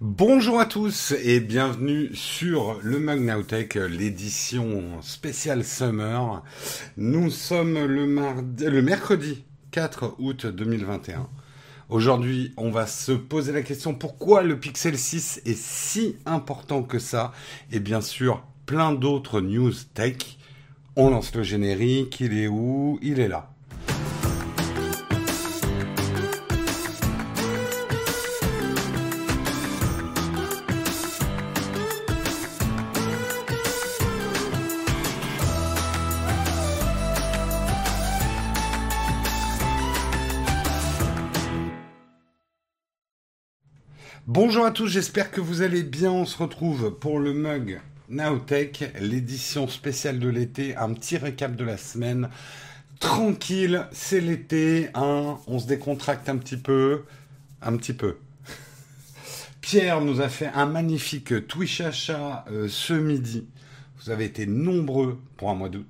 Bonjour à tous et bienvenue sur le Mug Nowtech, l'édition spéciale Summer. Nous sommes le, le mercredi 4 août 2021. Aujourd'hui, on va se poser la question pourquoi le Pixel 6 est si important que ça? Et bien sûr plein d'autres news tech. On lance le générique, il est où? Il est là. Bonjour à tous, j'espère que vous allez bien. On se retrouve pour le mug Nowtech, l'édition spéciale de l'été, un petit récap de la semaine. Tranquille, c'est l'été, hein, on se décontracte un petit peu, un petit peu. Pierre nous a fait un magnifique Twitch achat euh, ce midi. Vous avez été nombreux pour un mois d'août.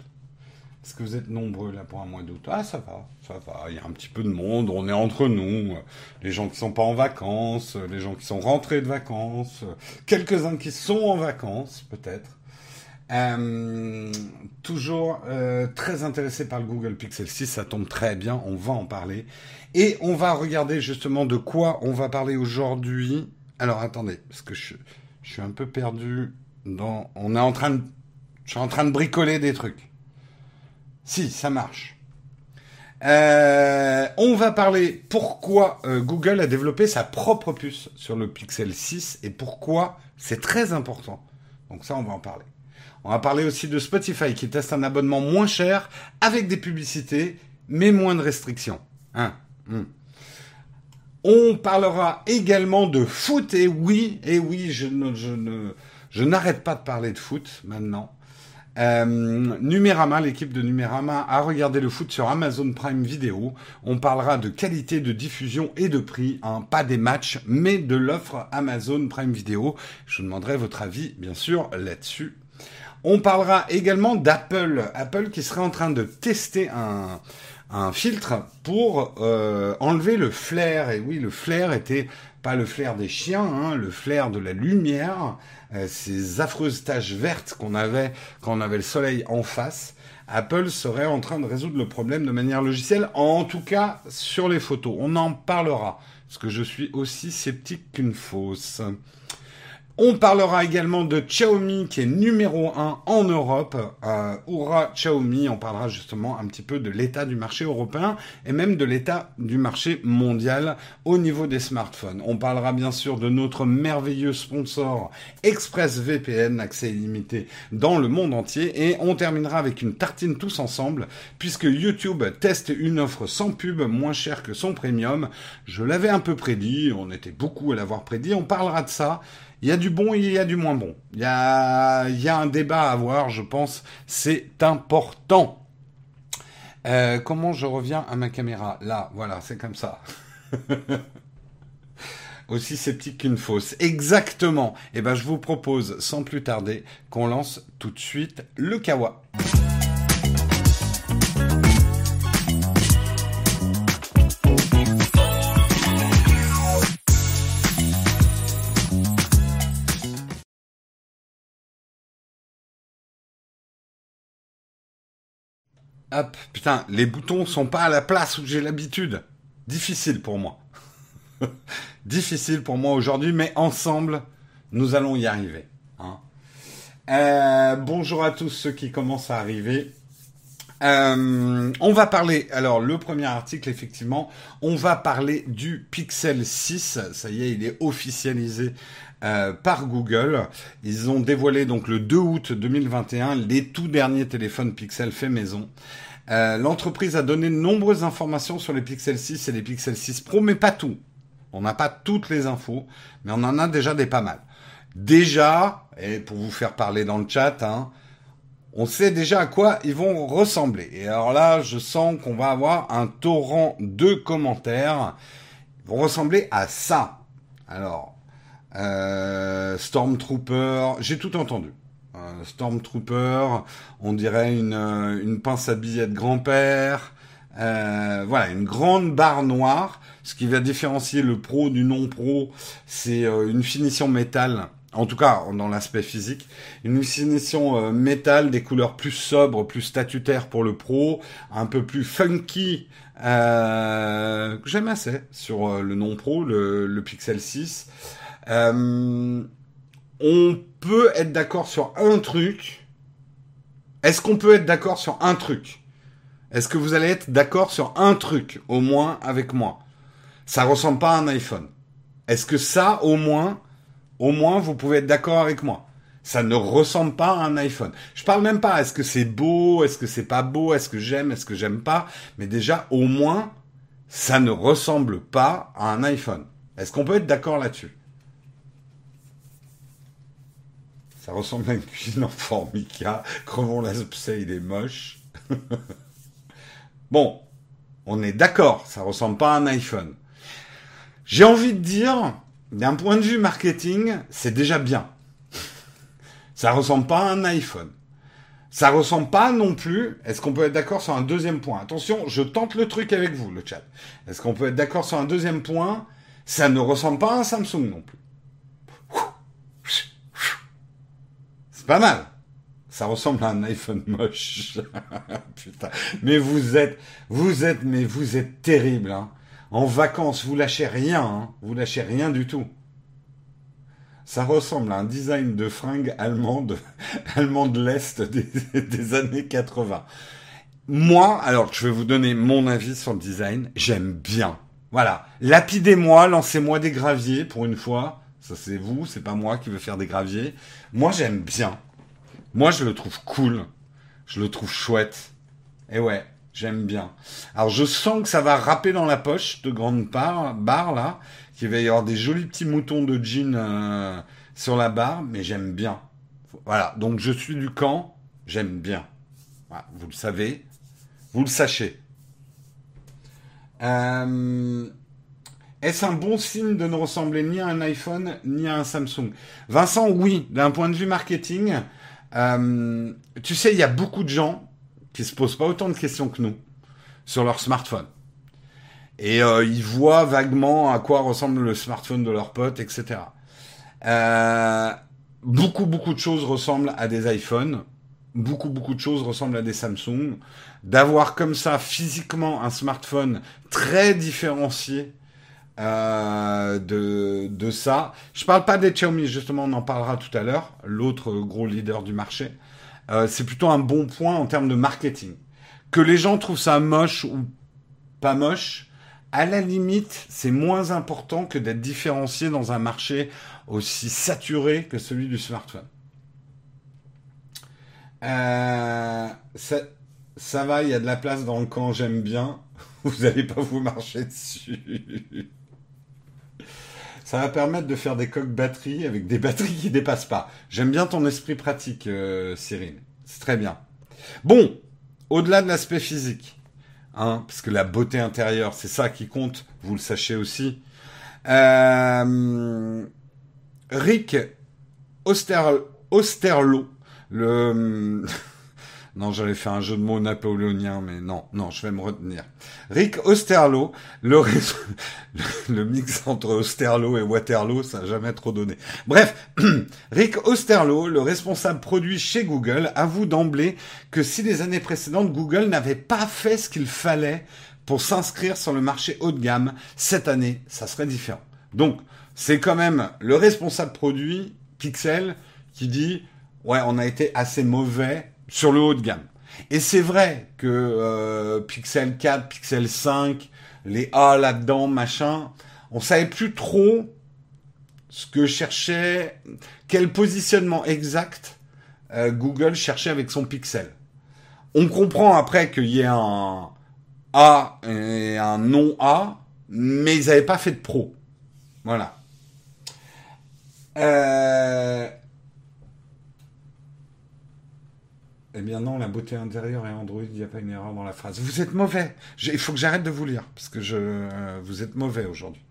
Est-ce que vous êtes nombreux là pour un mois d'août Ah, ça va, ça va. Il y a un petit peu de monde. On est entre nous. Les gens qui sont pas en vacances, les gens qui sont rentrés de vacances, quelques-uns qui sont en vacances, peut-être. Euh, toujours euh, très intéressé par le Google Pixel 6, ça tombe très bien, on va en parler. Et on va regarder justement de quoi on va parler aujourd'hui. Alors attendez, parce que je, je suis un peu perdu dans... On est en train de... Je suis en train de bricoler des trucs. Si, ça marche. Euh, on va parler pourquoi euh, Google a développé sa propre puce sur le Pixel 6 et pourquoi c'est très important. Donc ça, on va en parler. On va parler aussi de Spotify qui teste un abonnement moins cher avec des publicités mais moins de restrictions. Hein hmm. On parlera également de foot et oui, et oui, je ne, je n'arrête pas de parler de foot maintenant. Euh, Numérama, l'équipe de Numérama a regardé le foot sur Amazon Prime Video. On parlera de qualité de diffusion et de prix, hein, pas des matchs, mais de l'offre Amazon Prime Video. Je vous demanderai votre avis, bien sûr, là-dessus. On parlera également d'Apple. Apple qui serait en train de tester un, filtre pour euh, enlever le flair. Et oui, le flair était pas le flair des chiens, hein, le flair de la lumière. Euh, ces affreuses taches vertes qu'on avait quand on avait le soleil en face. Apple serait en train de résoudre le problème de manière logicielle, en tout cas sur les photos. On en parlera, parce que je suis aussi sceptique qu'une fausse. On parlera également de Xiaomi qui est numéro 1 en Europe. Euh, Xiaomi, on parlera justement un petit peu de l'état du marché européen et même de l'état du marché mondial au niveau des smartphones. On parlera bien sûr de notre merveilleux sponsor ExpressVPN, accès illimité dans le monde entier. Et on terminera avec une tartine tous ensemble puisque YouTube teste une offre sans pub moins chère que son premium. Je l'avais un peu prédit, on était beaucoup à l'avoir prédit, on parlera de ça. Il y a du bon il y a du moins bon. Il y a, il y a un débat à avoir, je pense. C'est important. Euh, comment je reviens à ma caméra? Là, voilà, c'est comme ça. Aussi sceptique qu'une fausse. Exactement. Eh ben, je vous propose, sans plus tarder, qu'on lance tout de suite le kawa. Hop, putain, les boutons sont pas à la place où j'ai l'habitude. Difficile pour moi. Difficile pour moi aujourd'hui, mais ensemble, nous allons y arriver. Hein. Euh, bonjour à tous ceux qui commencent à arriver. Euh, on va parler, alors le premier article effectivement, on va parler du Pixel 6, ça y est, il est officialisé euh, par Google. Ils ont dévoilé donc le 2 août 2021 les tout derniers téléphones Pixel fait maison. Euh, L'entreprise a donné de nombreuses informations sur les Pixel 6 et les Pixel 6 Pro, mais pas tout. On n'a pas toutes les infos, mais on en a déjà des pas mal. Déjà, et pour vous faire parler dans le chat, hein, on sait déjà à quoi ils vont ressembler. Et alors là, je sens qu'on va avoir un torrent de commentaires. Ils vont ressembler à ça. Alors, euh, Stormtrooper, j'ai tout entendu. Stormtrooper, on dirait une, euh, une pince à billets de grand-père. Euh, voilà, une grande barre noire. Ce qui va différencier le pro du non pro, c'est euh, une finition métal. En tout cas, dans l'aspect physique, une finition euh, métal, des couleurs plus sobres, plus statutaires pour le pro, un peu plus funky euh, j'aime assez sur le non pro, le, le Pixel 6. On peut être d'accord sur un truc. Est-ce qu'on peut être d'accord sur un truc? Est-ce que vous allez être d'accord sur un truc, au moins avec moi? Ça ressemble pas à un iPhone. Est-ce que ça, au moins, au moins, vous pouvez être d'accord avec moi? Ça ne ressemble pas à un iPhone. Je parle même pas. Est-ce que c'est beau Est-ce que c'est pas beau Est-ce que j'aime Est-ce que j'aime pas? Mais déjà, au moins, ça ne ressemble pas à un iPhone. Est-ce qu'on peut être d'accord là-dessus? Ça ressemble à une cuisine en formica. Crevons l'abcès, il est moche. Bon, on est d'accord, ça ressemble pas à un iPhone. J'ai envie de dire, d'un point de vue marketing, c'est déjà bien. Ça ressemble pas à un iPhone. Ça ressemble pas non plus. Est-ce qu'on peut être d'accord sur un deuxième point? Attention, je tente le truc avec vous, le chat. Est-ce qu'on peut être d'accord sur un deuxième point? Ça ne ressemble pas à un Samsung non plus. Pas mal ça ressemble à un iPhone moche. Putain. Mais vous êtes, vous êtes, mais vous êtes terrible. Hein. En vacances, vous lâchez rien. Hein. Vous lâchez rien du tout. Ça ressemble à un design de fringues allemande, allemand de l'Est des, des années 80. Moi, alors je vais vous donner mon avis sur le design. J'aime bien. Voilà. Lapidez-moi, lancez-moi des graviers pour une fois. Ça c'est vous, c'est pas moi qui veux faire des graviers. Moi j'aime bien. Moi, je le trouve cool. Je le trouve chouette. Et ouais, j'aime bien. Alors, je sens que ça va râper dans la poche de grande part, barre là, qu'il va y avoir des jolis petits moutons de jean euh, sur la barre, mais j'aime bien. Voilà, donc je suis du camp, j'aime bien. vous le savez, vous le sachez. Euh, est-ce un bon signe de ne ressembler ni à un iPhone ni à un Samsung? Vincent, oui, d'un point de vue marketing, euh, tu sais, il y a beaucoup de gens qui se posent pas autant de questions que nous sur leur smartphone. Et euh, ils voient vaguement à quoi ressemble le smartphone de leur pote, etc. Euh, beaucoup, beaucoup de choses ressemblent à des iPhones. Beaucoup, beaucoup de choses ressemblent à des Samsung. D'avoir comme ça physiquement un smartphone très différencié euh, de, ça. Je parle pas des Xiaomi, justement, on en parlera tout à l'heure, l'autre gros leader du marché. Euh, c'est plutôt un bon point en termes de marketing. Que les gens trouvent ça moche ou pas moche, à la limite, c'est moins important que d'être différencié dans un marché aussi saturé que celui du smartphone. Euh, ça, ça va, il y a de la place dans le camp, j'aime bien. Vous n'allez pas vous marcher dessus. Ça va permettre de faire des coques batteries avec des batteries qui dépassent pas. J'aime bien ton esprit pratique, euh, Cyril. C'est très bien. Bon, au-delà de l'aspect physique, hein, parce que la beauté intérieure, c'est ça qui compte, vous le sachez aussi. Euh, Rick Osterlo, le Non, j'allais faire un jeu de mots napoléonien, mais non, non, je vais me retenir. Rick Osterlo, le, mix entre Osterlo et Waterloo, ça n'a jamais trop donné. Bref, Rick Osterlo, le responsable produit chez Google, avoue d'emblée que si les années précédentes, Google n'avait pas fait ce qu'il fallait pour s'inscrire sur le marché haut de gamme, cette année, ça serait différent. Donc, c'est quand même le responsable produit, Pixel, qui dit, ouais, on a été assez mauvais sur le haut de gamme. Et c'est vrai que euh, Pixel 4, Pixel 5, les A là-dedans, machin, on savait plus trop ce que cherchait, quel positionnement exact euh, Google cherchait avec son Pixel. On comprend après qu'il y ait un A et un non A, mais ils n'avaient pas fait de pro. Voilà. Euh, Eh bien non, la beauté intérieure et Android, il n'y a pas une erreur dans la phrase. Vous êtes mauvais. Il faut que j'arrête de vous lire, parce que je, euh, vous êtes mauvais aujourd'hui.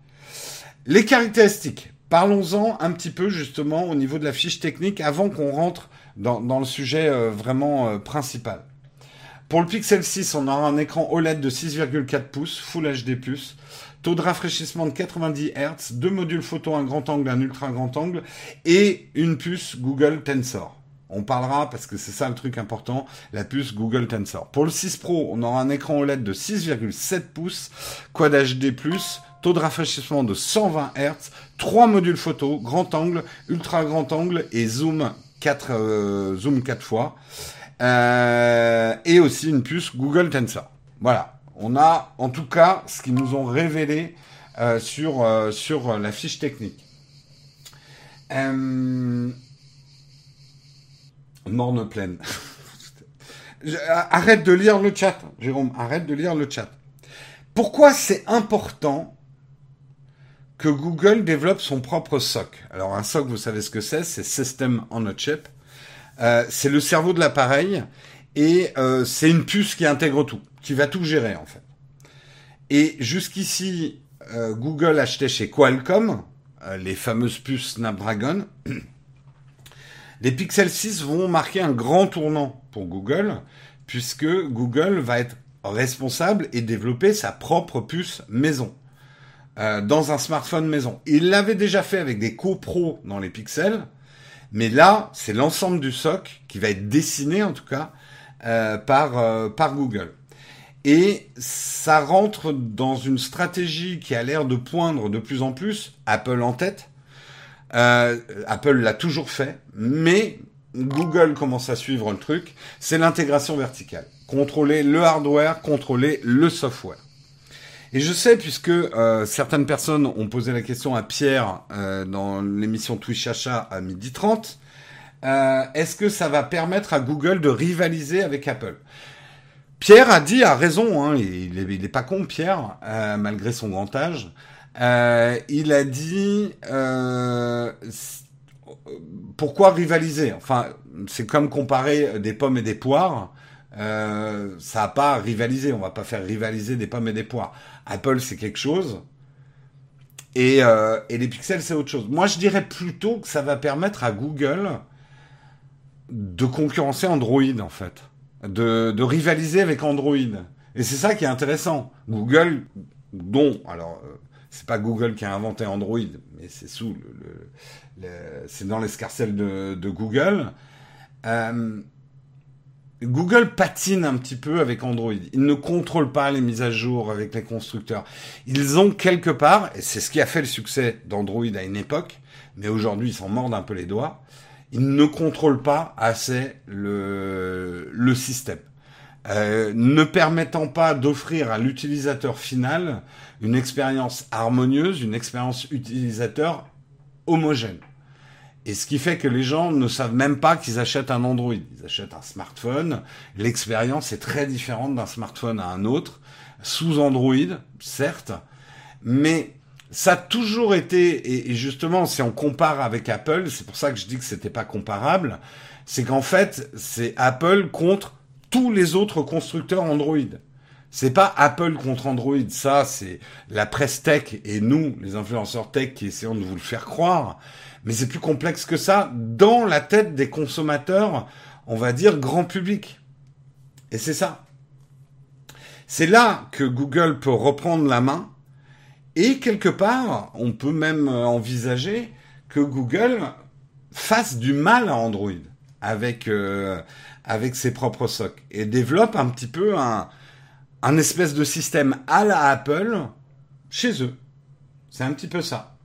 Les caractéristiques. Parlons-en un petit peu justement au niveau de la fiche technique avant qu'on rentre dans, le sujet euh, vraiment euh, principal. Pour le Pixel 6, on aura un écran OLED de 6,4 pouces, Full HD+, taux de rafraîchissement de 90 Hz, deux modules photo, un grand angle, un ultra grand angle, et une puce Google Tensor. On parlera, parce que c'est ça le truc important, la puce Google Tensor. Pour le 6 Pro, on aura un écran OLED de 6,7 pouces, Quad HD+, taux de rafraîchissement de 120 Hz, trois modules photo, grand angle, ultra grand angle et zoom 4, euh, zoom 4 fois. Euh, et aussi une puce Google Tensor. Voilà, on a en tout cas ce qu'ils nous ont révélé euh, sur, sur la fiche technique. Morne pleine. arrête de lire le chat, Jérôme, arrête de lire le chat. Pourquoi c'est important que Google développe son propre SOC Alors un SOC, vous savez ce que c'est, c'est System on a Chip. Euh, c'est le cerveau de l'appareil et euh, c'est une puce qui intègre tout, qui va tout gérer en fait. Et jusqu'ici, euh, Google achetait chez Qualcomm les fameuses puces Snapdragon. Les Pixel 6 vont marquer un grand tournant pour Google, puisque Google va être responsable et développer sa propre puce maison dans un smartphone maison. Il l'avait déjà fait avec des copros dans les Pixels, mais là, c'est l'ensemble du SOC qui va être dessiné, en tout cas, euh, par, euh, par Google. Et ça rentre dans une stratégie qui a l'air de poindre de plus en plus, Apple en tête. Euh, Apple l'a toujours fait, mais Google commence à suivre le truc, c'est l'intégration verticale. Contrôler le hardware, contrôler le software. Et je sais, puisque euh, certaines personnes ont posé la question à Pierre euh, dans l'émission Twitch Achat à midi 30, euh, est-ce que ça va permettre à Google de rivaliser avec Apple? Pierre a dit, a raison, hein, il, n'est pas con Pierre, malgré son grand âge, il a dit pourquoi rivaliser? Enfin, c'est comme comparer des pommes et des poires. Euh, ça n'a pas rivalisé. On va pas faire rivaliser des pommes et des poires. Apple, c'est quelque chose. Et, euh, et les pixels, c'est autre chose. Moi, je dirais plutôt que ça va permettre à Google de concurrencer Android, en fait. De, rivaliser avec Android. Et c'est ça qui est intéressant. Google, dont, alors, euh, c'est pas Google qui a inventé Android, mais c'est sous le, le, c'est dans l'escarcelle de, de Google. Euh, Google patine un petit peu avec Android. Ils ne contrôlent pas les mises à jour avec les constructeurs. Ils ont quelque part, et c'est ce qui a fait le succès d'Android à une époque, mais aujourd'hui ils s'en mordent un peu les doigts, ils ne contrôlent pas assez le, le système. Euh, ne permettant pas d'offrir à l'utilisateur final une expérience harmonieuse, une expérience utilisateur homogène. Et ce qui fait que les gens ne savent même pas qu'ils achètent un Android. Ils achètent un smartphone. L'expérience est très différente d'un smartphone à un autre, sous Android, certes, mais ça a toujours été, et justement, si on compare avec Apple, c'est pour ça que je dis que c'était pas comparable, c'est qu'en fait, c'est Apple contre tous les autres constructeurs Android. C'est pas Apple contre Android, ça c'est la presse tech et nous, les influenceurs tech, qui essayons de vous le faire croire mais c'est plus complexe que ça dans la tête des consommateurs, on va dire grand public. Et c'est ça. C'est là que Google peut reprendre la main et quelque part, on peut même envisager que Google fasse du mal à Android avec euh, avec ses propres socs et développe un petit peu un un espèce de système à la Apple chez eux. C'est un petit peu ça.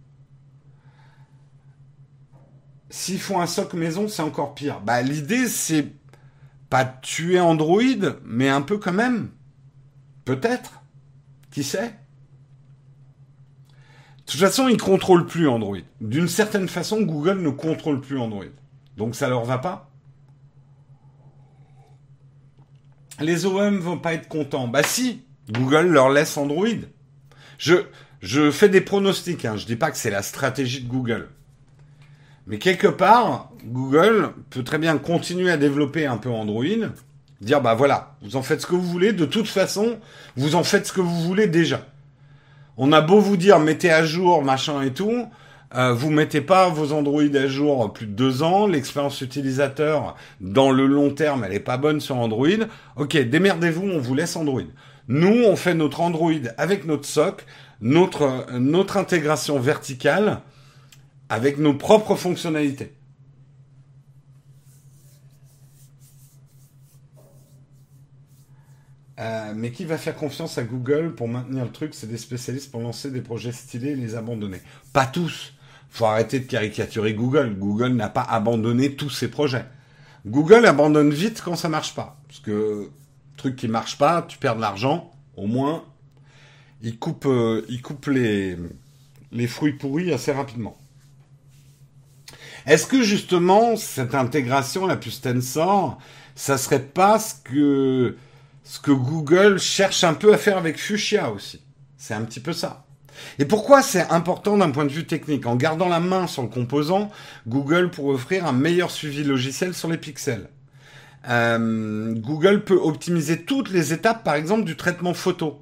S'ils font un soc maison, c'est encore pire. Bah, l'idée, c'est pas tuer Android, mais un peu quand même. Peut-être. Qui sait? De toute façon, ils contrôlent plus Android. D'une certaine façon, Google ne contrôle plus Android. Donc ça leur va pas. Les OEM vont pas être contents. Bah si, Google leur laisse Android. Je, je fais des pronostics, hein. je dis pas que c'est la stratégie de Google. Mais quelque part, Google peut très bien continuer à développer un peu Android, dire bah voilà, vous en faites ce que vous voulez, de toute façon, vous en faites ce que vous voulez déjà. On a beau vous dire mettez à jour, machin et tout, Euh, vous mettez pas vos Android à jour plus de deux ans. L'expérience utilisateur dans le long terme, elle est pas bonne sur Android. Ok, démerdez-vous, on vous laisse Android. Nous, on fait notre Android avec notre SOC, notre intégration verticale avec nos propres fonctionnalités. Euh, mais qui va faire confiance à Google pour maintenir le truc? C'est des spécialistes pour lancer des projets stylés et les abandonner. Pas tous. Faut arrêter de caricaturer Google. Google n'a pas abandonné tous ses projets. Google abandonne vite quand ça marche pas. Parce que truc qui marche pas, tu perds de l'argent. Au moins, il coupe, euh, il coupe les, les fruits pourris assez rapidement. Est-ce que justement cette intégration, la puce Tensor, ça serait pas ce que ce que Google cherche un peu à faire avec Fuchsia aussi? C'est un petit peu ça. Et pourquoi c'est important d'un point de vue technique En gardant la main sur le composant, Google pourrait offrir un meilleur suivi logiciel sur les pixels. Euh, Google peut optimiser toutes les étapes, par exemple, du traitement photo.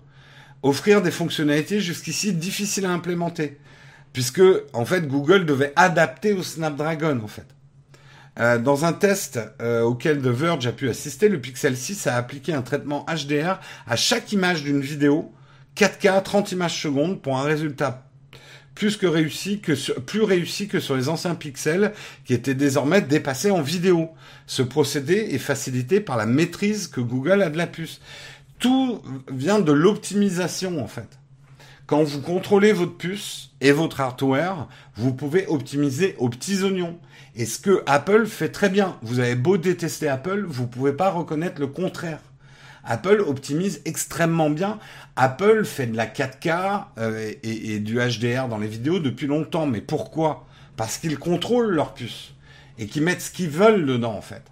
Offrir des fonctionnalités jusqu'ici difficiles à implémenter. Puisque, en fait, Google devait adapter au Snapdragon, en fait. Euh, dans un test euh, auquel The Verge a pu assister, le Pixel 6 a appliqué un traitement HDR à chaque image d'une vidéo, 4K, 30 images secondes, pour un résultat plus que réussi que sur, plus réussi que sur les anciens pixels qui étaient désormais dépassés en vidéo. Ce procédé est facilité par la maîtrise que Google a de la puce. Tout vient de l'optimisation en fait. Quand vous contrôlez votre puce et votre hardware, vous pouvez optimiser aux petits oignons. Et ce que Apple fait très bien, vous avez beau détester Apple, vous pouvez pas reconnaître le contraire. Apple optimise extrêmement bien. Apple fait de la 4K euh, et, du HDR dans les vidéos depuis longtemps. Mais pourquoi? Parce qu'ils contrôlent leur puce et qu'ils mettent ce qu'ils veulent dedans en fait.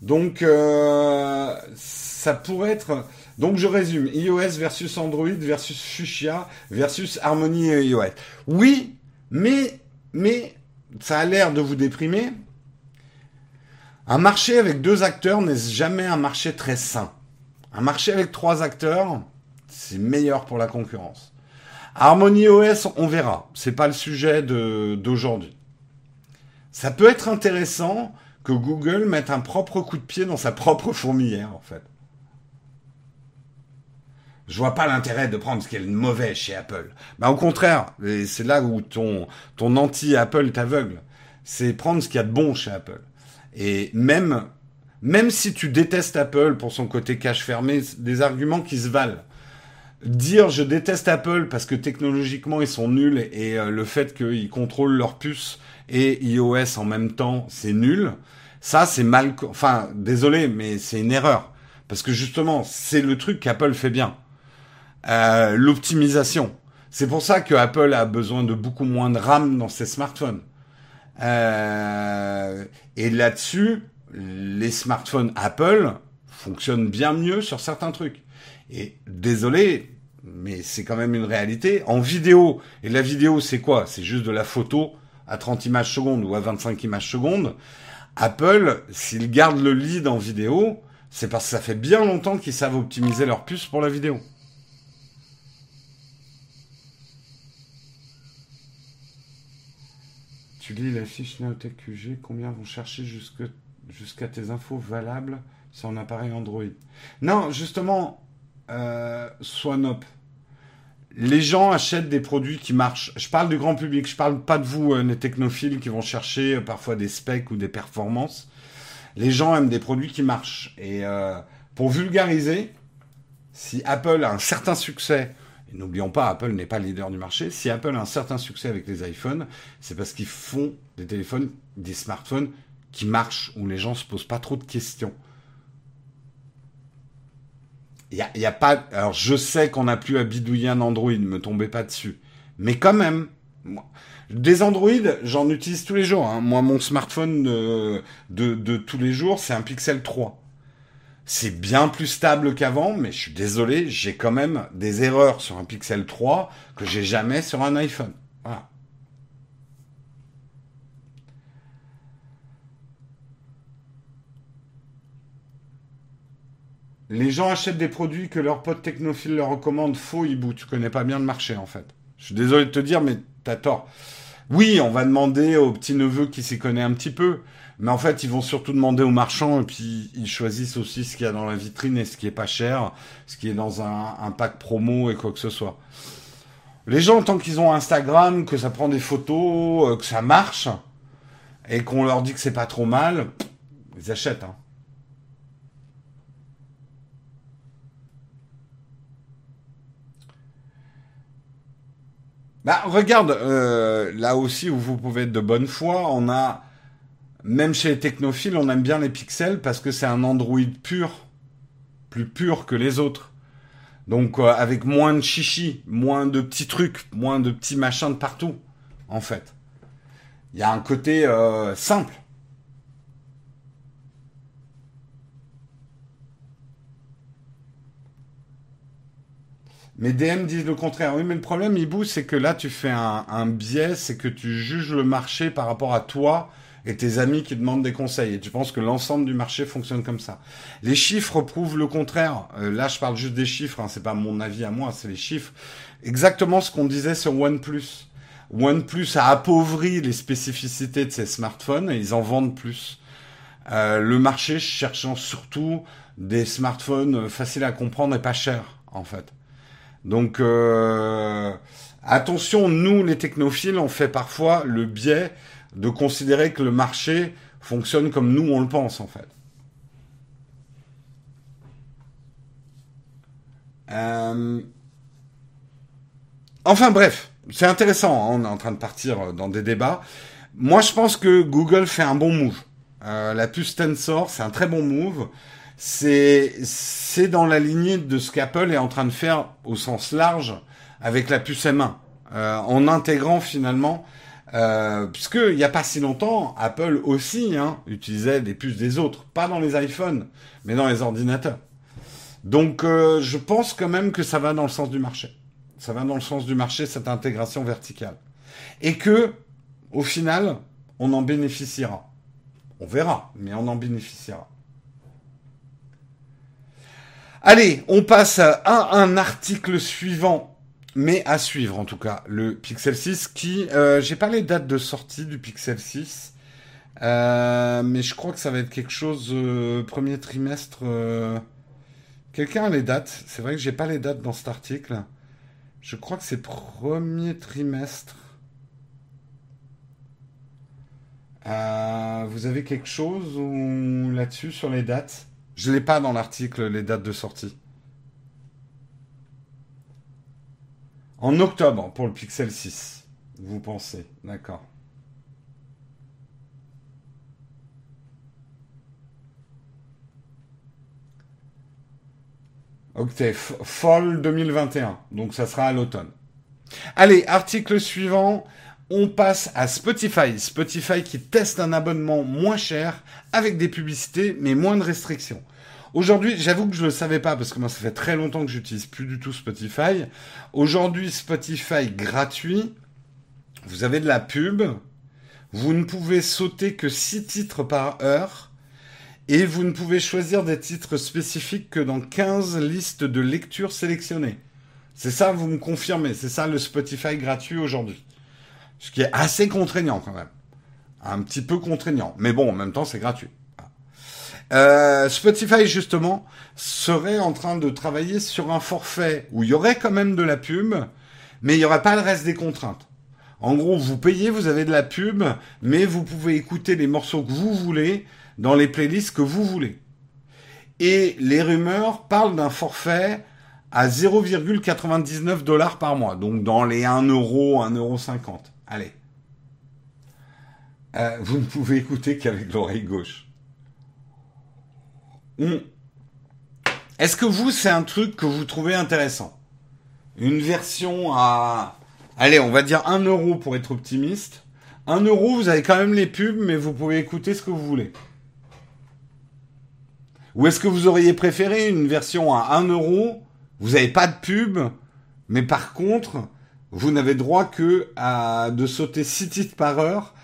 Donc euh, ça pourrait être donc je résume, iOS versus Android versus Fuchsia versus Harmony iOS. Oui, mais, mais ça a l'air de vous déprimer. Un marché avec deux acteurs n'est jamais un marché très sain. Un marché avec trois acteurs, c'est meilleur pour la concurrence. Harmony OS, on verra. C'est pas le sujet d'aujourd'hui. Ça peut être intéressant que Google mette un propre coup de pied dans sa propre fourmilière, en fait. Je vois pas l'intérêt de prendre ce qui est mauvais chez Apple. Bah au contraire, c'est là où ton ton anti-Apple t'aveugle. C'est prendre ce qu'il y a de bon chez Apple. Et même même si tu détestes Apple pour son côté cache fermé, des arguments qui se valent. Dire je déteste Apple parce que technologiquement ils sont nuls et euh, le fait qu'ils contrôlent leur puce et iOS en même temps, c'est nul. Ça, c'est mal. Enfin, désolé, mais c'est une erreur. Parce que justement, c'est le truc qu'Apple fait bien. Euh, l'optimisation. C'est pour ça que Apple a besoin de beaucoup moins de RAM dans ses smartphones. Euh, et là-dessus, les smartphones Apple fonctionnent bien mieux sur certains trucs. Et désolé, mais c'est quand même une réalité. En vidéo, et la vidéo c'est quoi? C'est juste de la photo à 30 images secondes ou à 25 images secondes. Apple, s'ils gardent le lead en vidéo, c'est parce que ça fait bien longtemps qu'ils savent optimiser leur puce pour la vidéo. Tu lis la fiche combien vont chercher jusqu'à tes infos valables sur un appareil Android? Non, justement, euh, Swanop. Les gens achètent des produits qui marchent. Je parle du grand public, je parle pas de vous, euh, les technophiles qui vont chercher euh, parfois des specs ou des performances. Les gens aiment des produits qui marchent. Et euh, pour vulgariser, si Apple a un certain succès n'oublions pas, Apple n'est pas leader du marché. Si Apple a un certain succès avec les iPhones, c'est parce qu'ils font des téléphones, des smartphones qui marchent, où les gens se posent pas trop de questions. Il y a, pas. Alors je sais qu'on n'a plus à bidouiller un Android, ne me tombez pas dessus. Mais quand même, des Android, j'en utilise tous les jours. Hein. Moi, mon smartphone de, de, de tous les jours, c'est un Pixel 3. C'est bien plus stable qu'avant, mais je suis désolé, j'ai quand même des erreurs sur un Pixel 3 que j'ai jamais sur un iPhone. Voilà. Les gens achètent des produits que leurs potes technophiles leur recommandent. Faux, hibou. Tu connais pas bien le marché, en fait. Je suis désolé de te dire, mais t'as tort. Oui, on va demander au petit neveu qui s'y connaît un petit peu. Mais en fait, ils vont surtout demander aux marchands et puis ils choisissent aussi ce qu'il y a dans la vitrine et ce qui est pas cher, ce qui est dans un, pack promo et quoi que ce soit. Les gens, tant qu'ils ont Instagram, que ça prend des photos, euh, que ça marche, et qu'on leur dit que c'est pas trop mal, ils achètent. Hein. Bah, regarde, euh, là aussi où vous pouvez être de bonne foi, on a, même chez les technophiles, on aime bien les pixels parce que c'est un Android pur, plus pur que les autres. Donc euh, avec moins de chichi, moins de petits trucs, moins de petits machins de partout, en fait. Il y a un côté euh, simple. Mais DM disent le contraire. Oui, mais le problème, Ibou, c'est que là, tu fais un, un biais, c'est que tu juges le marché par rapport à toi et tes amis qui demandent des conseils. Et tu penses que l'ensemble du marché fonctionne comme ça. Les chiffres prouvent le contraire. Euh, là, je parle juste des chiffres. Hein, c'est pas mon avis à moi, c'est les chiffres. Exactement ce qu'on disait sur OnePlus. OnePlus a appauvri les spécificités de ses smartphones et ils en vendent plus. Euh, le marché cherchant surtout des smartphones faciles à comprendre et pas chers, en fait. Donc, euh, attention, nous, les technophiles, on fait parfois le biais de considérer que le marché fonctionne comme nous, on le pense, en fait. Euh, enfin bref, c'est intéressant, hein, on est en train de partir dans des débats. Moi, je pense que Google fait un bon move. Euh, la puce Tensor, c'est un très bon move c'est c'est dans la lignée de ce qu'Apple est en train de faire au sens large avec la puce M1, euh, en intégrant finalement, euh, puisque il n'y a pas si longtemps, Apple aussi hein, utilisait des puces des autres, pas dans les iPhones, mais dans les ordinateurs. Donc euh, je pense quand même que ça va dans le sens du marché. Ça va dans le sens du marché cette intégration verticale, et que au final, on en bénéficiera. On verra, mais on en bénéficiera. Allez, on passe à un article suivant, mais à suivre en tout cas, le Pixel 6 qui, euh, j'ai pas les dates de sortie du Pixel 6, euh, mais je crois que ça va être quelque chose euh, premier trimestre. Euh, quelqu'un a les dates C'est vrai que j'ai pas les dates dans cet article. Je crois que c'est premier trimestre. vous avez quelque chose là-dessus sur les dates? Je l'ai pas dans l'article les dates de sortie. En octobre pour le Pixel 6, vous pensez, d'accord. Ok, Fall 2021, donc ça sera à l'automne. Allez, article suivant, on passe à Spotify. Spotify qui teste un abonnement moins cher avec des publicités mais moins de restrictions. Aujourd'hui, j'avoue que je ne le savais pas parce que moi ça fait très longtemps que j'utilise plus du tout Spotify. Aujourd'hui, Spotify gratuit. Vous avez de la pub. Vous ne pouvez sauter que 6 titres par heure. Et vous ne pouvez choisir des titres spécifiques que dans 15 listes de lecture sélectionnées. C'est ça, vous me confirmez. C'est ça le Spotify gratuit aujourd'hui. Ce qui est assez contraignant quand même. Un petit peu contraignant. Mais bon, en même temps, c'est gratuit. Euh, Spotify, justement, serait en train de travailler sur un forfait où il y aurait quand même de la pub, mais il n'y aurait pas le reste des contraintes. En gros, vous payez, vous avez de la pub, mais vous pouvez écouter les morceaux que vous voulez dans les playlists que vous voulez. Et les rumeurs parlent d'un forfait à 0,99 dollars par mois, donc dans les 1 euro, 1,50 euro. Allez. Euh, vous ne pouvez écouter qu'avec l'oreille gauche. Hmm. Est-ce que vous, c'est un truc que vous trouvez intéressant? Une version à... Allez, on va dire 1 euro pour être optimiste. 1 euro, vous avez quand même les pubs, mais vous pouvez écouter ce que vous voulez. Ou est-ce que vous auriez préféré une version à 1 euro? Vous n'avez pas de pub, mais par contre, vous n'avez droit que à de sauter 6 titres par heure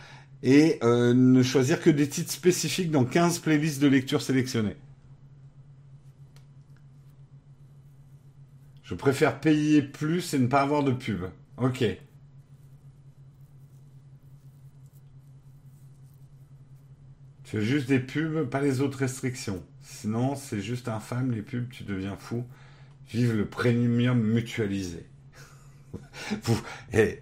et euh, ne choisir que des titres spécifiques dans 15 playlists de lecture sélectionnées. Je préfère payer plus et ne pas avoir de pub. Ok. Tu juste des pubs, pas les autres restrictions. Sinon, c'est juste infâme, les pubs, tu deviens fou. Vive le premium mutualisé. Vous, eh,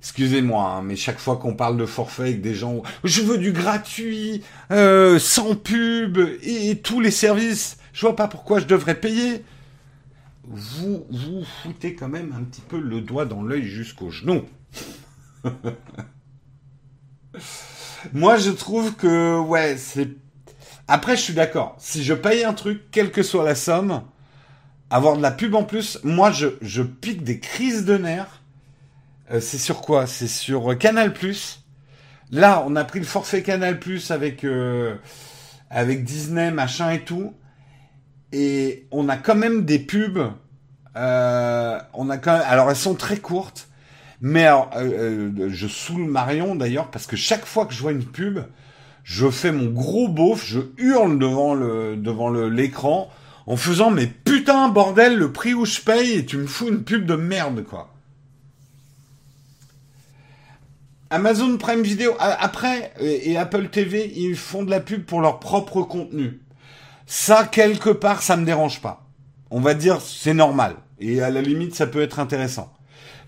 excusez-moi, hein, mais chaque fois qu'on parle de forfait avec des gens, je veux du gratuit, euh, sans pub et, tous les services. Je vois pas pourquoi je devrais payer. Vous vous foutez quand même un petit peu le doigt dans l'œil jusqu'au genou. Moi, je trouve que ouais, c'est. Après, je suis d'accord. Si je paye un truc, quelle que soit la somme, avoir de la pub en plus, moi, je, je pique des crises de nerfs. Euh, c'est sur quoi? C'est sur euh, Canal Là, on a pris le forfait Canal avec euh, avec Disney, machin et tout, et on a quand même des pubs. on a quand même, alors elles sont très courtes, mais alors, je saoule Marion d'ailleurs parce que chaque fois que je vois une pub, je fais mon gros beauf, je hurle devant le devant l'écran en faisant mais putain bordel le prix où je paye et tu me fous une pub de merde quoi. Amazon Prime Video après et Apple TV ils font de la pub pour leur propre contenu. Ça quelque part ça me dérange pas. On va dire c'est normal et à la limite ça peut être intéressant.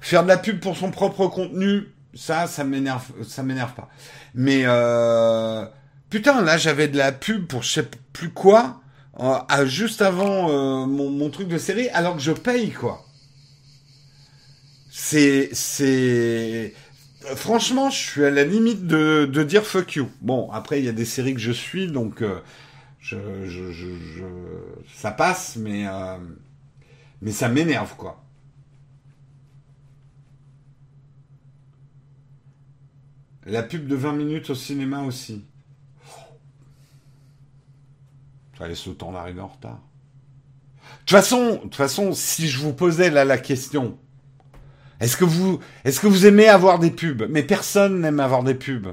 Faire de la pub pour son propre contenu, ça ça m'énerve ça m'énerve pas. Mais euh, putain là j'avais de la pub pour je sais plus quoi euh, juste avant euh, mon, truc de série, alors que je paye, quoi. C'est, c'est, franchement, je suis à la limite de, de dire fuck you. Bon, après, il y a des séries que je suis, donc euh, je, je, ça passe, mais, mais ça m'énerve, quoi. La pub de 20 minutes au cinéma aussi. Ça laisse le temps d'arriver en retard. De toute façon, toute façon, si je vous posais là la question, est-ce que est-ce que vous aimez avoir des pubs? Mais personne n'aime avoir des pubs.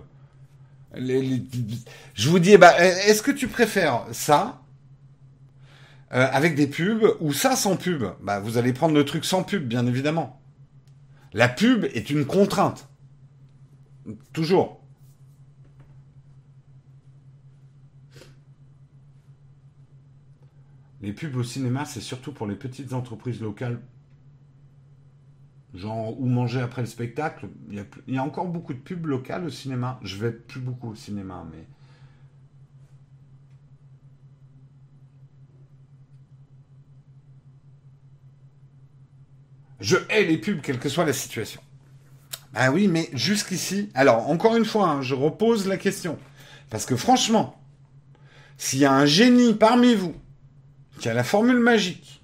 Je vous dis, bah, est-ce que tu préfères ça euh, avec des pubs ou ça sans pub? Bah, vous allez prendre le truc sans pub, bien évidemment. La pub est une contrainte. Toujours. Les pubs au cinéma, c'est surtout pour les petites entreprises locales. Genre, où manger après le spectacle. Il y, a, encore beaucoup de pubs locales au cinéma. Je vais plus beaucoup au cinéma, mais. Je hais les pubs, quelle que soit la situation. Ah oui, mais jusqu'ici. Alors, encore une fois, hein, je repose la question. Parce que franchement, s'il y a un génie parmi vous qui a la formule magique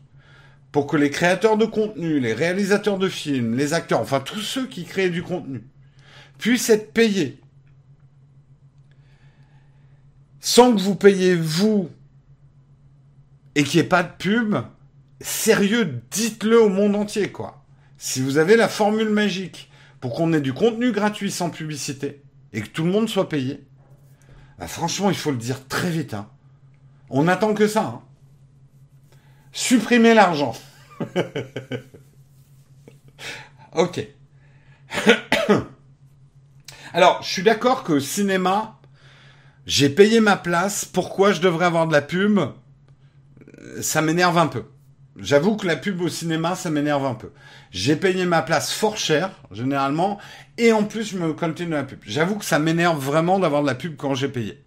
pour que les créateurs de contenu, les réalisateurs de films, les acteurs, enfin tous ceux qui créent du contenu, puissent être payés sans que vous payiez vous et qu'il n'y ait pas de pub, sérieux, dites-le au monde entier, quoi. Si vous avez la formule magique pour qu'on ait du contenu gratuit sans publicité et que tout le monde soit payé, bah, franchement, il faut le dire très vite. Hein. On n'attend que ça. Hein supprimer l'argent. ok. Alors, je suis d'accord que cinéma, j'ai payé ma place, pourquoi je devrais avoir de la pub? Ça m'énerve un peu. J'avoue que la pub au cinéma, ça m'énerve un peu. J'ai payé ma place fort cher, généralement, et en plus, je me continue la pub. J'avoue que ça m'énerve vraiment d'avoir de la pub quand j'ai payé.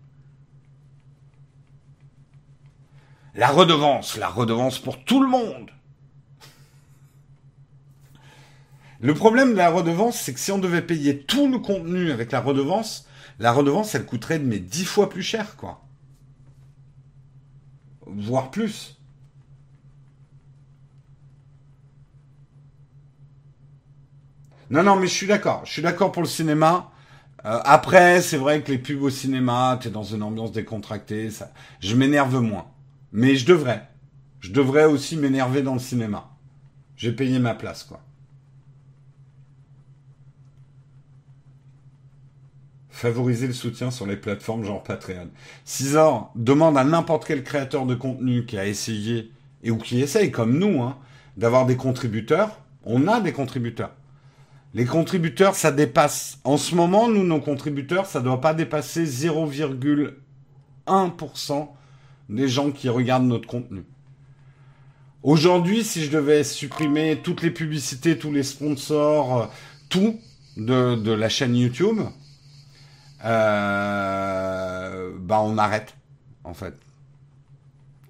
La redevance, la redevance pour tout le monde. Le problème de la redevance, c'est que si on devait payer tout le contenu avec la redevance, la redevance, elle coûterait mes dix fois plus cher, quoi. Voire plus. Non, non, mais je suis d'accord. Je suis d'accord pour le cinéma. Euh, après, c'est vrai que les pubs au cinéma, t'es dans une ambiance décontractée, ça, je m'énerve moins. Mais je devrais. Je devrais aussi m'énerver dans le cinéma. J'ai payé ma place, quoi. Favoriser le soutien sur les plateformes genre Patreon. César demande à n'importe quel créateur de contenu qui a essayé, et ou qui essaye comme nous, hein, d'avoir des contributeurs. On a des contributeurs. Les contributeurs, ça dépasse. En ce moment, nous, nos contributeurs, ça ne doit pas dépasser 0,1% des gens qui regardent notre contenu. Aujourd'hui, si je devais supprimer toutes les publicités, tous les sponsors, euh, tout de, la chaîne YouTube, euh, bah on arrête, en fait.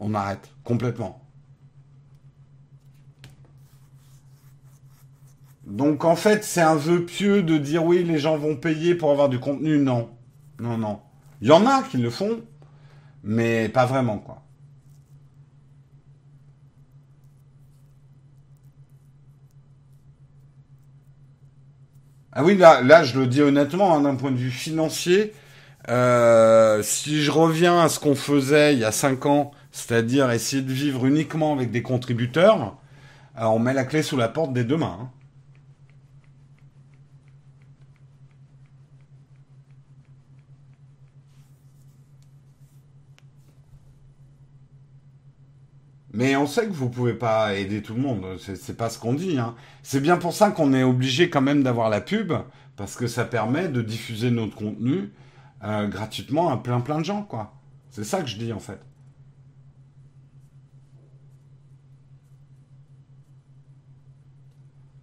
On arrête complètement. Donc en fait, c'est un vœu pieux de dire oui, les gens vont payer pour avoir du contenu. Non, non, non. Il y en a qui le font, mais pas vraiment quoi. Ah oui, là, je le dis honnêtement, hein, d'un point de vue financier, euh, si je reviens à ce qu'on faisait il y a 5 ans, c'est-à-dire essayer de vivre uniquement avec des contributeurs, euh, on met la clé sous la porte mains. Hein. Mais on sait que vous pouvez pas aider tout le monde. C'est pas ce qu'on dit. Hein. C'est bien pour ça qu'on est obligé quand même d'avoir la pub, parce que ça permet de diffuser notre contenu euh, gratuitement à plein plein de gens, quoi. C'est ça que je dis en fait.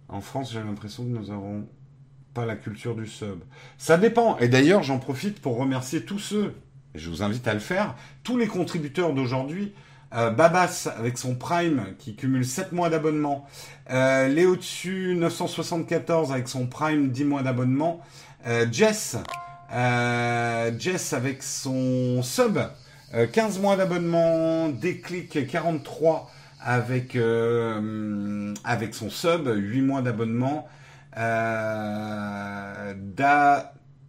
En France, j'ai l'impression que nous avons pas la culture du sub. Ça dépend. Et d'ailleurs, j'en profite pour remercier tous ceux, et je vous invite à le faire, tous les contributeurs d'aujourd'hui euh, Babas avec son Prime qui cumule 7 mois d'abonnement. Euh, Léo dessus 974 avec son Prime 10 mois d'abonnement. Euh, Jess, Jess avec son sub 15 mois d'abonnement. Déclic 43 avec avec son sub 8 mois d'abonnement. da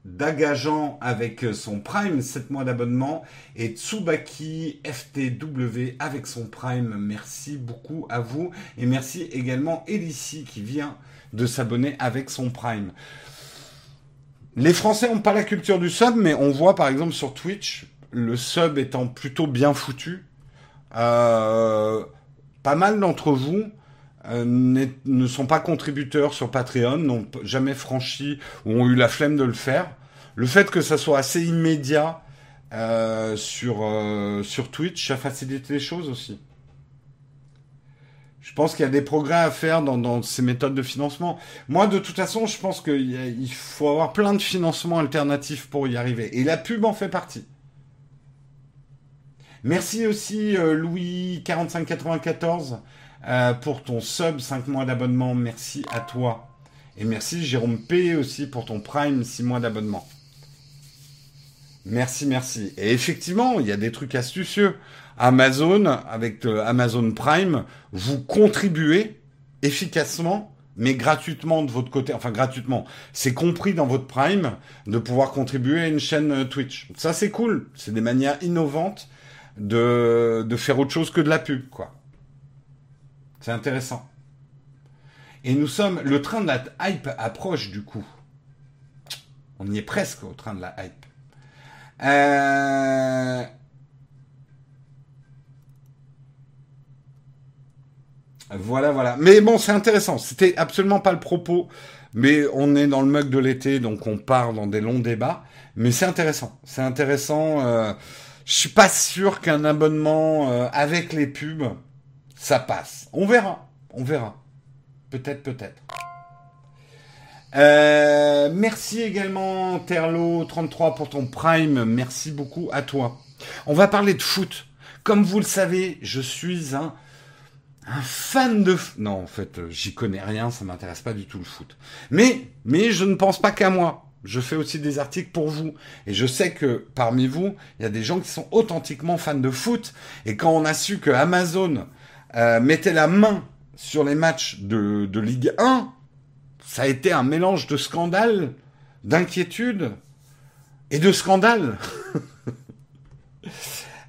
Dagajan avec son Prime 7 mois d'abonnement et Tsubaki FTW avec son Prime. Merci beaucoup à vous et merci également Elici qui vient de s'abonner avec son Prime. Les Français n'ont pas la culture du sub, mais on voit par exemple sur Twitch le sub étant plutôt bien foutu. Euh, pas mal d'entre vous euh, ne sont pas contributeurs sur Patreon, n'ont jamais franchi ou ont eu la flemme de le faire. Le fait que ça soit assez immédiat euh, sur, euh, sur Twitch, ça facilite les choses aussi. Je pense qu'il y a des progrès à faire dans, ces méthodes de financement. Moi, de toute façon, je pense qu'il faut avoir plein de financements alternatifs pour y arriver. Et la pub en fait partie. Merci aussi Louis 4594 euh, pour ton sub, 5 mois d'abonnement. Merci à toi. Et merci Jérôme P aussi pour ton Prime, 6 mois d'abonnement. Merci, merci. Et effectivement, il y a des trucs astucieux. Amazon, avec Amazon Prime, vous contribuez efficacement, mais gratuitement de votre côté. Enfin, gratuitement. C'est compris dans votre Prime de pouvoir contribuer à une chaîne euh, Twitch. Ça, c'est cool. C'est des manières innovantes de, de faire autre chose que de la pub, quoi. C'est intéressant. Et nous sommes. Le train de la hype approche du coup. On y est presque au train de la hype. Euh, voilà, voilà. Mais bon, c'est intéressant. C'était absolument pas le propos. Mais on est dans le mug de l'été, donc on part dans des longs débats. Mais c'est intéressant. C'est intéressant. Euh, je suis pas sûr qu'un abonnement euh, avec les pubs ça passe. On verra, on verra. Peut-être, peut-être. Euh, merci également Terlo33 pour ton prime. Merci beaucoup à toi. On va parler de foot. Comme vous le savez, je suis un, fan de Non, en fait, euh, j'y connais rien, ça m'intéresse pas du tout le foot. Mais, mais je ne pense pas qu'à moi. Je fais aussi des articles pour vous. Et je sais que parmi vous, il y a des gens qui sont authentiquement fans de foot. Et quand on a su que Amazon euh, mettait la main sur les matchs de, de Ligue 1, ça a été un mélange de scandale, d'inquiétude et de scandale.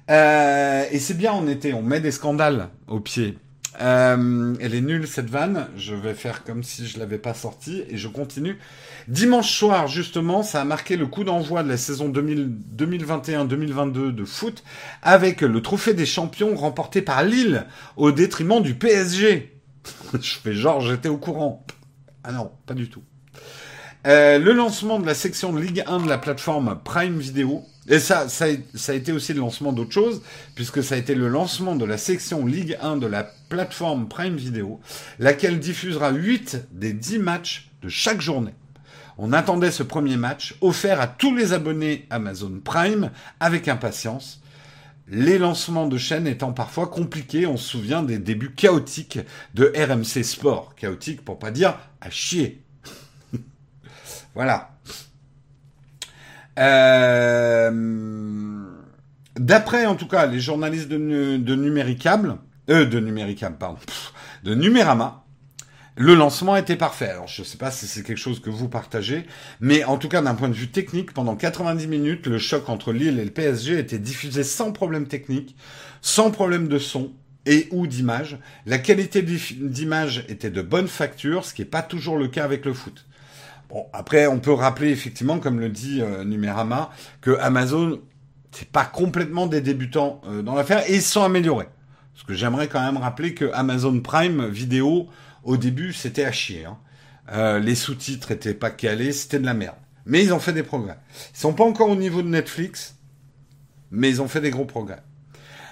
euh, et c'est bien en été, on met des scandales au pied. Euh, elle est nulle cette vanne. Je vais faire comme si je l'avais pas sortie et je continue. Dimanche soir, justement, ça a marqué le coup d'envoi de la saison 2021-2022 de foot avec le trophée des champions remporté par Lille au détriment du PSG. Je fais genre, j'étais au courant. Ah non, pas du tout. Euh, le lancement de la section Ligue 1 de la plateforme Prime Video. Et ça, ça, ça a été aussi le lancement d'autres choses, puisque ça a été le lancement de la section Ligue 1 de la plateforme Prime Video, laquelle diffusera 8 des 10 matchs de chaque journée. On attendait ce premier match, offert à tous les abonnés Amazon Prime, avec impatience. Les lancements de chaînes étant parfois compliqués, on se souvient des débuts chaotiques de RMC Sport. Chaotique pour pas dire à chier. voilà. Euh, d'après en tout cas les journalistes de, de Numéricable, euh, de Numéricable, pardon, de Numérama, le lancement était parfait. Alors, je ne sais pas si c'est quelque chose que vous partagez, mais en tout cas, d'un point de vue technique, pendant 90 minutes, le choc entre Lille et le PSG était diffusé sans problème technique, sans problème de son et ou d'image. La qualité d'image était de bonne facture, ce qui n'est pas toujours le cas avec le foot. Bon, après, on peut rappeler effectivement, comme le dit euh, Numérama, que Amazon, c'est pas complètement des débutants euh, dans l'affaire et ils sont améliorés. Parce que j'aimerais quand même rappeler que Amazon Prime vidéo au début, c'était à chier. Hein. Euh, les sous-titres étaient pas calés, c'était de la merde. Mais ils ont fait des progrès. Ils sont pas encore au niveau de Netflix, mais ils ont fait des gros progrès.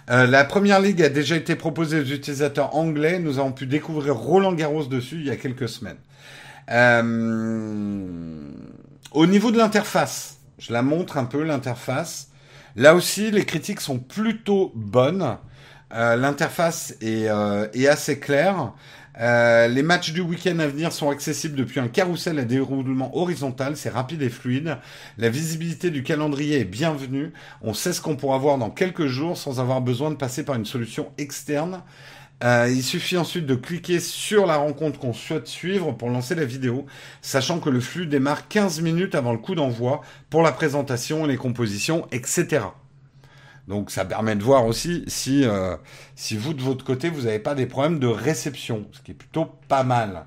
Euh, la première ligue a déjà été proposée aux utilisateurs anglais. Nous avons pu découvrir Roland Garros dessus il y a quelques semaines. Euh, au niveau de l'interface, je la montre un peu l'interface. Là aussi, les critiques sont plutôt bonnes. l'interface est, est, assez claire. Euh, les matchs du week-end à venir sont accessibles depuis un carrousel à déroulement horizontal, c'est rapide et fluide. La visibilité du calendrier est bienvenue. On sait ce qu'on pourra voir dans quelques jours sans avoir besoin de passer par une solution externe. Euh, il suffit ensuite de cliquer sur la rencontre qu'on souhaite suivre pour lancer la vidéo, sachant que le flux démarre 15 minutes avant le coup d'envoi pour la présentation, les compositions, etc. Donc ça permet de voir aussi si, euh, si vous de votre côté vous n'avez pas des problèmes de réception, ce qui est plutôt pas mal.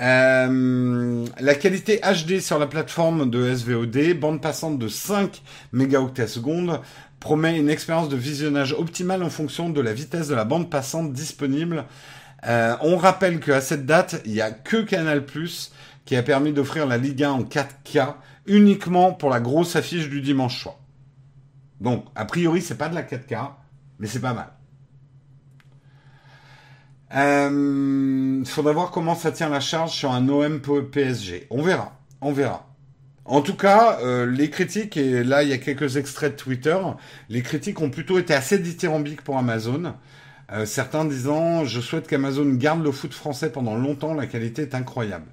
Euh, la qualité HD sur la plateforme de SVOD, bande passante de 5 mégaoctets promet une expérience de visionnage optimale en fonction de la vitesse de la bande passante disponible. Euh, on rappelle qu'à cette date, il n'y a que Canal+, qui a permis d'offrir la Ligue 1 en 4K uniquement pour la grosse affiche du dimanche soir. Donc, a priori, c'est pas de la 4K, mais c'est pas mal. Il euh, faudra voir comment ça tient la charge sur un OM PSG. On verra, on verra. En tout cas, euh, les critiques, et là il y a quelques extraits de Twitter, les critiques ont plutôt été assez dithyrambiques pour Amazon. Euh, certains disant, je souhaite qu'Amazon garde le foot français pendant longtemps, la qualité est incroyable.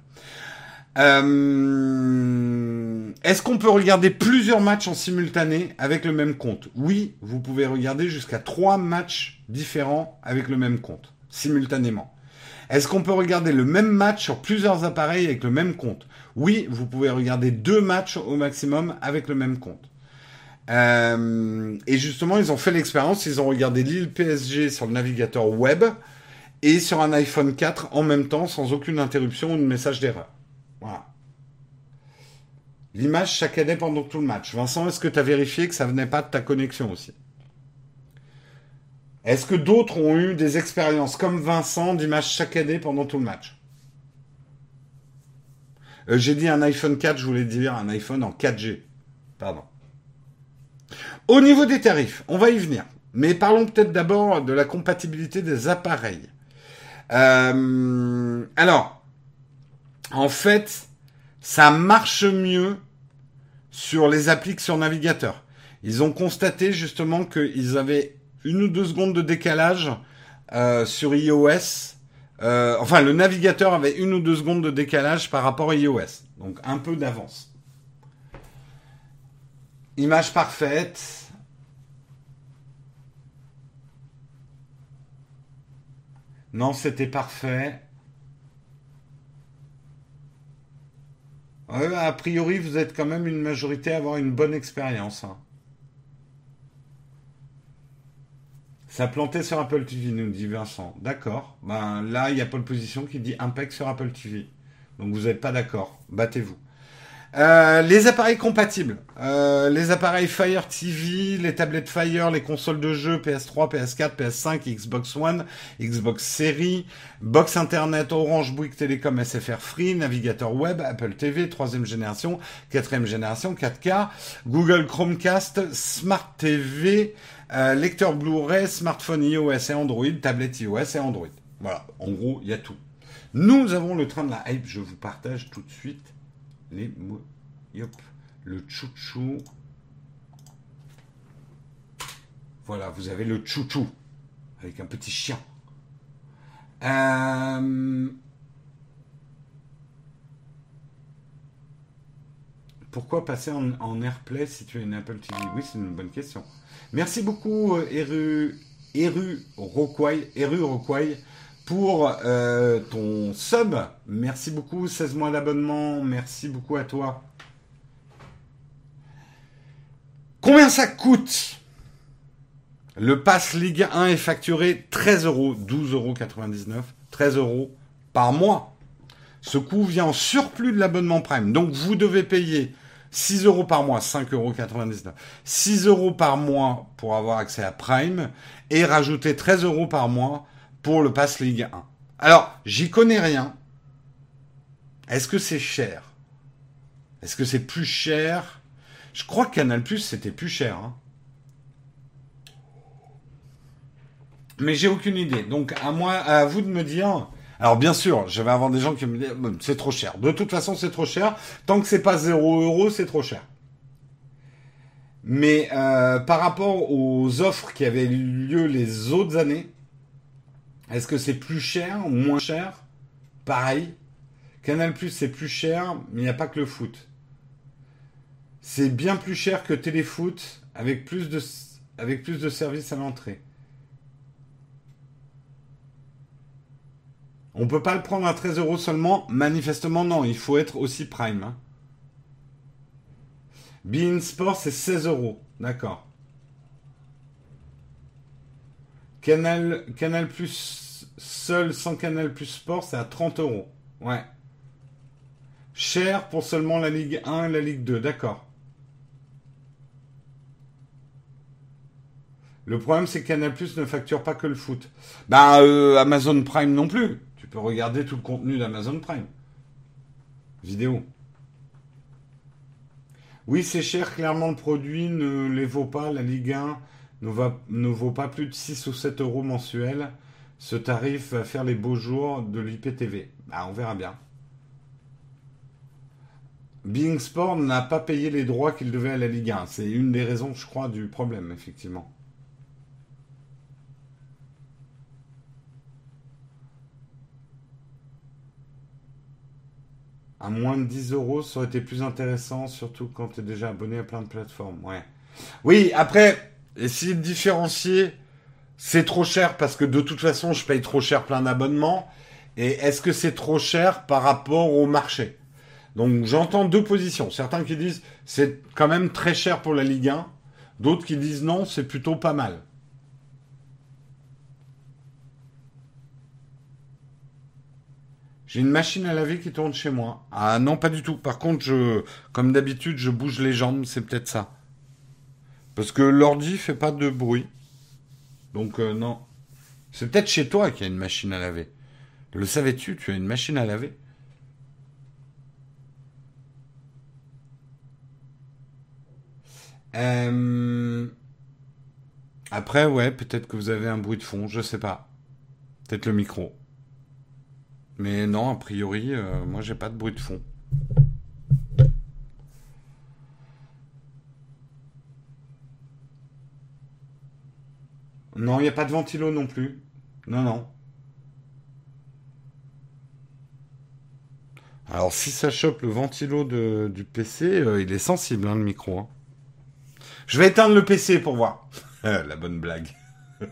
Euh, est-ce qu'on peut regarder plusieurs matchs en simultané avec le même compte Oui, vous pouvez regarder jusqu'à trois matchs différents avec le même compte, simultanément. Est-ce qu'on peut regarder le même match sur plusieurs appareils avec le même compte Oui, vous pouvez regarder deux matchs au maximum avec le même compte. Euh, et justement, ils ont fait l'expérience, ils ont regardé l'île PSG sur le navigateur web et sur un iPhone 4 en même temps sans aucune interruption ou de message d'erreur. Voilà. L'image chaque année pendant tout le match. Vincent, est-ce que tu as vérifié que ça venait pas de ta connexion aussi? Est-ce que d'autres ont eu des expériences comme Vincent d'image chaque année pendant tout le match? Euh, J'ai dit un iPhone 4, je voulais dire un iPhone en 4G. Pardon. Au niveau des tarifs, on va y venir. Mais parlons peut-être d'abord de la compatibilité des appareils. Euh, alors, en fait, ça marche mieux sur les applis sur navigateur. Ils ont constaté justement qu'ils avaient une ou deux secondes de décalage euh, sur iOS. Euh, enfin, le navigateur avait une ou deux secondes de décalage par rapport à iOS. Donc un peu d'avance. Image parfaite. Non, c'était parfait. A priori, vous êtes quand même une majorité à avoir une bonne expérience. Hein. Ça plantait sur Apple TV, nous dit Vincent. D'accord. Ben, là, il y a Paul Position qui dit Impec sur Apple TV. Donc vous n'êtes pas d'accord. Battez-vous. Euh, les appareils compatibles, euh, les appareils Fire TV, les tablettes Fire, les consoles de jeux PS3, PS4, PS5, Xbox One, Xbox Series, box Internet, Orange, Bouygues Telecom, SFR Free, navigateur web, Apple TV, troisième génération, quatrième génération, 4K, Google Chromecast, Smart TV, euh, lecteur Blu-ray, smartphone iOS et Android, tablette iOS et Android. Voilà, en gros, il y a tout. Nous avons le train de la hype, je vous partage tout de suite le chouchou. Voilà, vous avez le chouchou avec un petit chien. Euh, pourquoi passer en, AirPlay si tu as une Apple TV Oui, c'est une bonne question. Merci beaucoup, euh, Eru, Eru Eru Roquay pour euh, ton sub. Merci beaucoup, 16 mois d'abonnement. Merci beaucoup à toi. Combien ça coûte? Le Pass Ligue 1 est facturé 13 euros, 12,99 euros, 13 euros par mois. Ce coût vient en surplus de l'abonnement Prime. Donc vous devez payer 6 euros par mois, 5,99 euros. 6 euros par mois pour avoir accès à Prime et rajouter 13 euros par mois pour le Pass Ligue 1. Alors, j'y connais rien. Est-ce que c'est cher? Est-ce que c'est plus cher? Je crois que Canal Plus c'était plus cher. Hein. Mais j'ai aucune idée. Donc à moi, à vous de me dire. Alors bien sûr, je vais avoir des gens qui me disent c'est trop cher. De toute façon, c'est trop cher. Tant que c'est pas 0 euros, c'est trop cher. Mais euh, par rapport aux offres qui avaient lieu les autres années, est-ce que c'est plus cher ou moins cher Pareil. Canal Plus c'est plus cher, mais il n'y a pas que le foot. C'est bien plus cher que Téléfoot avec plus de, avec services à l'entrée. On peut pas le prendre à 13 euros seulement Manifestement non, il faut être aussi prime. Hein. Bein Sport c'est 16 euros, d'accord. Canal, Plus seul sans Canal Plus Sport, c'est à 30 euros. Ouais. Cher pour seulement la Ligue 1 et la Ligue 2, d'accord. Le problème, c'est que Canal Plus ne facture pas que le foot. Ben, euh, Amazon Prime non plus. Tu peux regarder tout le contenu d'Amazon Prime. Vidéo. Oui, c'est cher, clairement, le produit ne les vaut pas. La Ligue 1 ne, vaut pas plus de 6 ou 7 euros mensuels. Ce tarif va faire les beaux jours de l'IPTV. Bah, on verra bien. Bing Sport n'a pas payé les droits qu'il devait à la Ligue 1. C'est une des raisons, je crois, du problème, effectivement. À moins de 10 euros, ça aurait été plus intéressant, surtout quand tu es déjà abonné à plein de plateformes. Oui, après, essayer de différencier, c'est trop cher parce que de toute façon, je paye trop cher plein d'abonnements. Et est-ce que c'est trop cher par rapport au marché? Donc j'entends deux positions. Certains qui disent c'est quand même très cher pour la Ligue 1. D'autres qui disent non, c'est plutôt pas mal. J'ai une machine à laver qui tourne chez moi. Ah non, pas du tout. Par contre, je, comme d'habitude, je bouge les jambes, c'est peut-être ça. Parce que l'ordi fait pas de bruit. Donc euh, non. C'est peut-être chez toi qu'il y a une machine à laver. Le savais-tu Tu as une machine à laver? Euh, Après, ouais, peut-être que vous avez un bruit de fond, je sais pas. Peut-être le micro. Mais non, a priori, euh, moi j'ai pas de bruit de fond. Non, il n'y a pas de ventilo non plus. Non, non. Alors si ça chope le ventilo du PC, euh, il est sensible, hein, le micro. Hein. Je vais éteindre le PC pour voir. La bonne blague.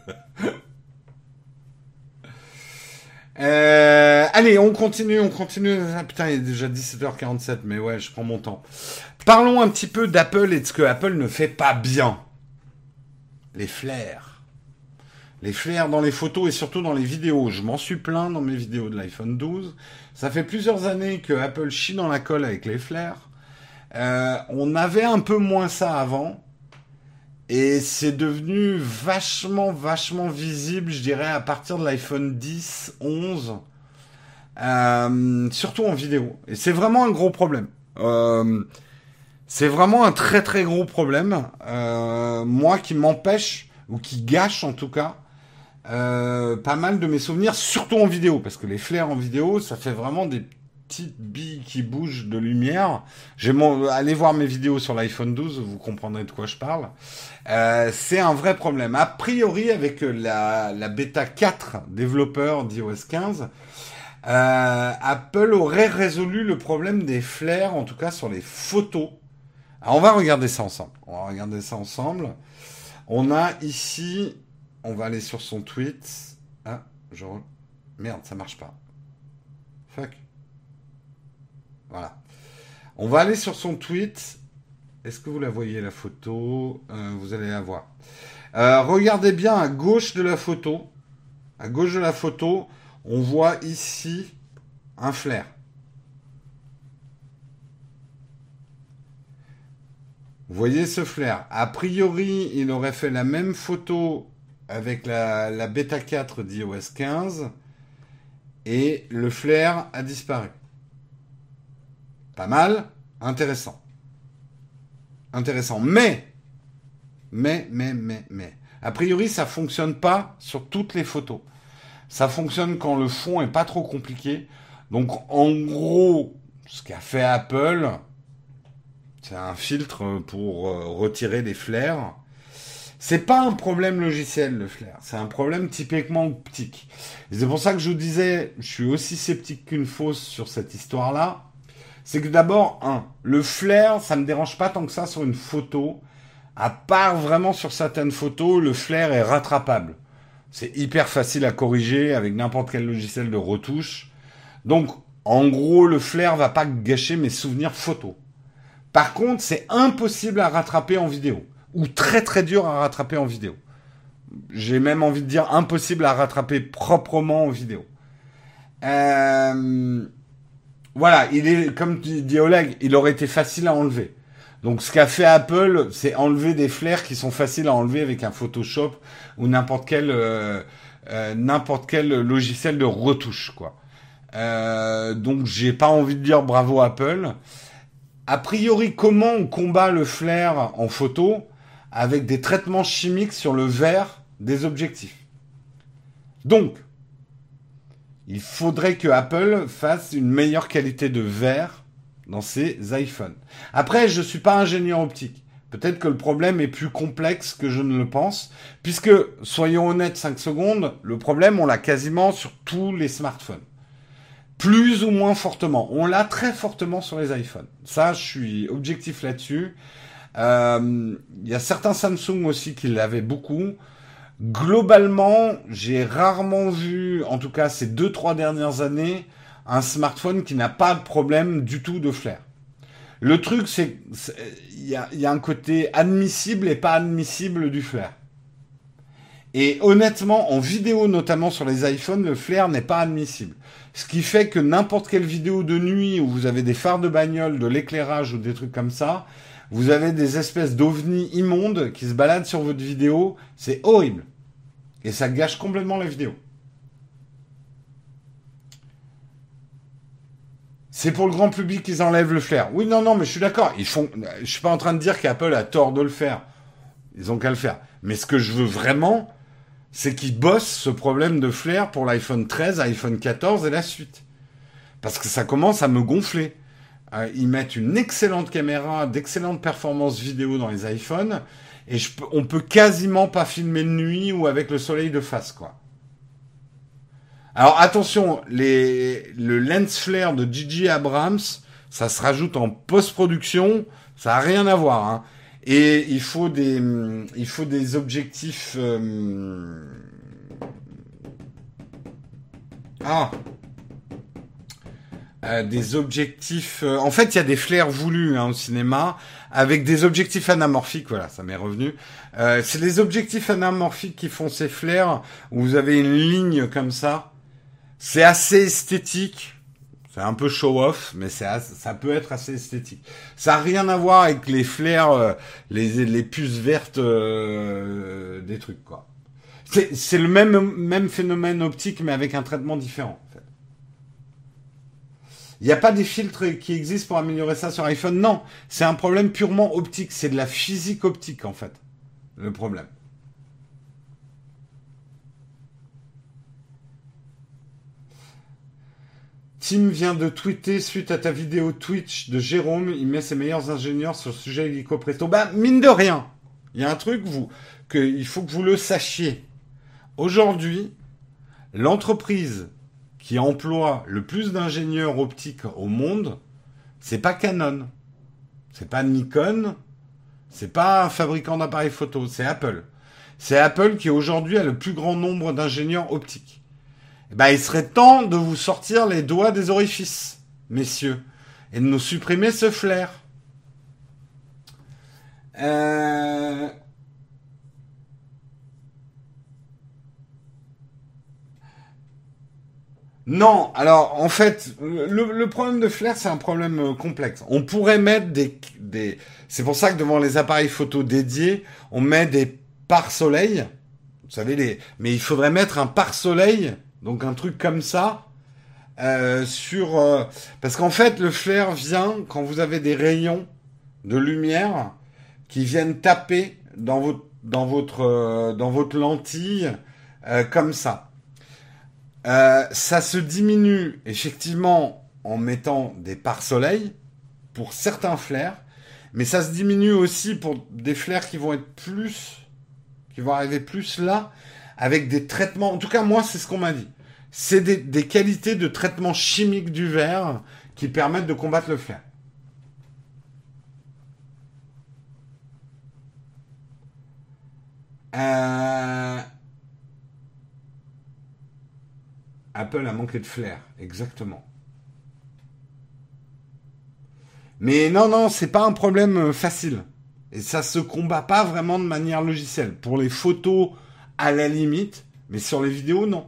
Euh, allez, on continue, on continue. Ah, putain, il est déjà 17h47, mais ouais, je prends mon temps. Parlons un petit peu d'Apple et de ce que Apple ne fait pas bien. Les flares les flares dans les photos et surtout dans les vidéos. Je m'en suis plein dans mes vidéos de l'iPhone 12. Ça fait plusieurs années que Apple chie dans la colle avec les flares. Euh, on avait un peu moins ça avant. Et c'est devenu vachement, vachement visible, je dirais, à partir de l'iPhone 10, 11. Euh, surtout en vidéo. Et c'est vraiment un gros problème. Euh, c'est vraiment un très très gros problème. Euh, moi qui m'empêche, ou qui gâche en tout cas, euh, pas mal de mes souvenirs, surtout en vidéo, parce que les flares en vidéo, ça fait vraiment des petites billes qui bougent de lumière. Mon... Allez voir mes vidéos sur l'iPhone 12, vous comprendrez de quoi je parle. Euh, c'est un vrai problème. A priori, avec la, la bêta 4 développeur d'iOS 15, euh, Apple aurait résolu le problème des flares, en tout cas sur les photos. Alors on va regarder ça ensemble. On va regarder ça ensemble. On a ici, on va aller sur son tweet. Ah, je... Merde, ça marche pas. Fuck. Voilà. On va aller sur son tweet. Est-ce que vous la voyez la photo? Euh, Vous allez la voir. Euh, regardez bien à gauche de la photo. À gauche de la photo, on voit ici un flair. Vous voyez ce flair? A priori, il aurait fait la même photo avec la, bêta 4 d'iOS 15 et le flair a disparu. Pas mal, intéressant. Intéressant. Mais, mais, mais, mais, mais, a priori, ça fonctionne pas sur toutes les photos. Ça fonctionne quand le fond est pas trop compliqué. Donc en gros, ce qu'a fait Apple, c'est un filtre pour euh, retirer les flares. C'est pas un problème logiciel le flair, c'est un problème typiquement optique. C'est pour ça que je vous disais, je suis aussi sceptique qu'une fausse sur cette histoire-là. C'est que d'abord, un, le flair, ça me dérange pas tant que ça sur une photo. À part vraiment sur certaines photos, le flair est rattrapable. C'est hyper facile à corriger avec n'importe quel logiciel de retouche. Donc, en gros, le flair va pas gâcher mes souvenirs photos. Par contre, c'est impossible à rattraper en vidéo. Ou très très dur à rattraper en vidéo. J'ai même envie de dire impossible à rattraper proprement en vidéo. Euh, voilà, il est, comme dit Oleg, il aurait été facile à enlever. Donc ce qu'a fait Apple, c'est enlever des flares qui sont faciles à enlever avec un Photoshop ou n'importe quel euh, euh, n'importe quel logiciel de retouche quoi. Donc j'ai pas envie de dire bravo Apple. A priori, comment on combat le flare en photo? Avec des traitements chimiques sur le verre des objectifs Donc, il faudrait que Apple fasse une meilleure qualité de verre dans ces iPhones. Après, je ne suis pas ingénieur optique. Peut-être que le problème est plus complexe que je ne le pense, puisque, soyons honnêtes 5 secondes, le problème, on l'a quasiment sur tous les smartphones. Plus ou moins fortement. On l'a très fortement sur les iPhones. Ça, je suis objectif là-dessus. Euh, il y a certains Samsung aussi qui l'avaient beaucoup. Globalement, j'ai rarement vu, en tout cas ces 2-3 dernières années, un smartphone qui n'a pas de problème du tout de flair. Le truc, c'est il y a, un côté admissible et pas admissible du flair. Et honnêtement, en vidéo, notamment sur les iPhones, le flair n'est pas admissible. Ce qui fait que n'importe quelle vidéo de nuit où vous avez des phares de bagnole, de l'éclairage ou des trucs comme ça, vous avez des espèces d'ovnis immondes qui se baladent sur votre vidéo, c'est horrible. Et ça gâche complètement la vidéo. C'est pour le grand public qu'ils enlèvent le flair. Oui, non, non, mais je suis d'accord. Ils font. Je suis pas en train de dire qu'Apple a tort de le faire. Ils ont qu'à le faire. Mais ce que je veux vraiment, c'est qu'ils bossent ce problème de flair pour l'iPhone 13, iPhone 14 et la suite. Parce que ça commence à me gonfler. Euh, ils mettent une excellente caméra, d'excellentes performances vidéo dans les iPhones, et je, on peut quasiment pas filmer de nuit ou avec le soleil de face, quoi. Alors attention, les, le lens flare de Gigi Abrams, ça se rajoute en post-production, ça n'a rien à voir. Hein. Et il faut des, il faut des objectifs. Euh, ah, euh, des objectifs. Euh, en fait, il y a des flares voulus hein, au cinéma avec des objectifs anamorphiques. Voilà, ça m'est revenu. c'est les objectifs anamorphiques qui font ces flares où vous avez une ligne comme ça c'est assez esthétique. C'est un peu show-off, mais ça peut être assez esthétique. Ça n'a rien à voir avec les flares, euh, les, les puces vertes euh, des trucs, quoi. C'est le même, même phénomène optique, mais avec un traitement différent. Il n'y a pas des filtres qui existent pour améliorer ça sur iPhone. Non, c'est un problème purement optique. C'est de la physique optique, en fait, le problème. Tim vient de tweeter suite à ta vidéo Twitch de Jérôme. Il met ses meilleurs ingénieurs sur le sujet hélico presto. Bah, mine de rien, il y a un truc vous, que il faut que vous le sachiez. Aujourd'hui, l'entreprise emploie le plus d'ingénieurs optiques au monde, c'est pas Canon, c'est pas Nikon, c'est pas un fabricant d'appareils photo, c'est Apple. C'est Apple qui aujourd'hui a le plus grand nombre d'ingénieurs optiques. Eh ben, il serait temps de vous sortir les doigts des orifices, messieurs, et de nous supprimer ce flair. Euh... Non, alors en fait, le, problème de flair, c'est un problème euh, complexe. On pourrait mettre des, des... C'est pour ça que devant les appareils photo dédiés, on met des pare-soleil. Vous savez, les... mais il faudrait mettre un pare-soleil donc un truc comme ça. Euh, sur euh, parce qu'en fait le flair vient quand vous avez des rayons de lumière qui viennent taper dans votre dans votre dans votre lentille comme ça. Ça se diminue effectivement en mettant des pare-soleil pour certains flairs, mais ça se diminue aussi pour des flairs qui vont être plus qui vont arriver plus là avec des traitements. En tout cas, moi, c'est ce qu'on m'a dit. C'est des, qualités de traitement chimique du verre qui permettent de combattre le flair. Euh, Apple a manqué de flair, exactement. Mais non, non, c'est pas un problème euh, facile. Et ça se combat pas vraiment de manière logicielle. Pour les photos, à la limite, mais sur les vidéos, non.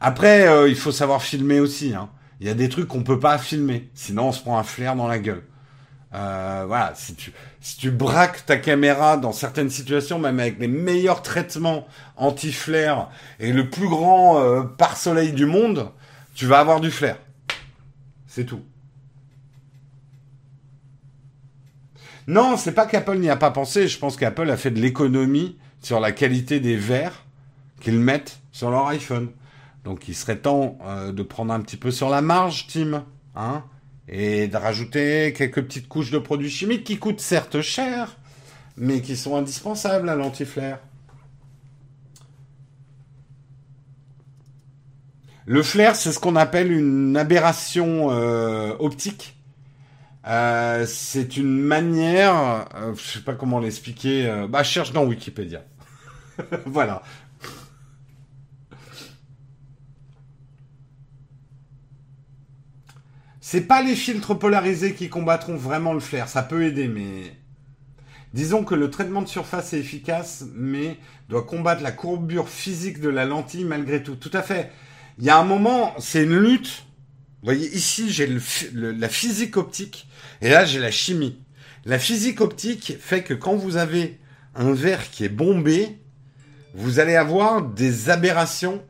Après, euh, il faut savoir filmer aussi. Hein. Il y a des trucs qu'on peut pas filmer, sinon on se prend un flair dans la gueule. Euh, voilà, si tu, si tu braques ta caméra dans certaines situations, même avec les meilleurs traitements anti-flair et le plus grand euh, pare-soleil du monde, tu vas avoir du flair. C'est tout. Non, c'est pas qu'Apple n'y a pas pensé. Je pense qu'Apple a fait de l'économie sur la qualité des verres qu'ils mettent sur leur iPhone. Donc il serait temps euh, de prendre un petit peu sur la marge, Tim, hein, et de rajouter quelques petites couches de produits chimiques qui coûtent certes cher, mais qui sont indispensables à l'anti-flair. Le flair, c'est ce qu'on appelle une aberration euh, optique. Euh, c'est une manière, je je sais pas comment l'expliquer. bah, cherche dans Wikipédia. voilà. C'est pas les filtres polarisés qui combattront vraiment le flair. Ça peut aider, mais disons que le traitement de surface est efficace, mais doit combattre la courbure physique de la lentille malgré tout. Tout à fait. Il y a un moment, c'est une lutte. Vous voyez, ici, j'ai la physique optique, et là, j'ai la chimie. La physique optique fait que quand vous avez un verre qui est bombé, vous allez avoir des aberrations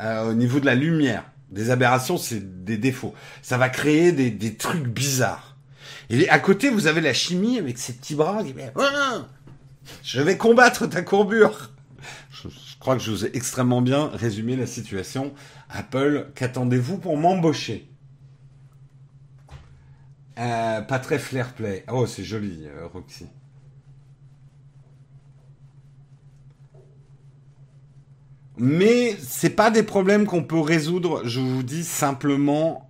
euh, au niveau de la lumière. Des aberrations, c'est des défauts. Ça va créer des, trucs bizarres. Et à côté, vous avez la chimie avec ses petits bras qui oh je vais combattre ta courbure. Je, crois que je vous ai extrêmement bien résumé la situation. Apple, qu'attendez-vous pour m'embaucher? Euh, Pas très flair play. Oh, c'est joli, euh, Roxy. Mais c'est pas des problèmes qu'on peut résoudre, je vous dis simplement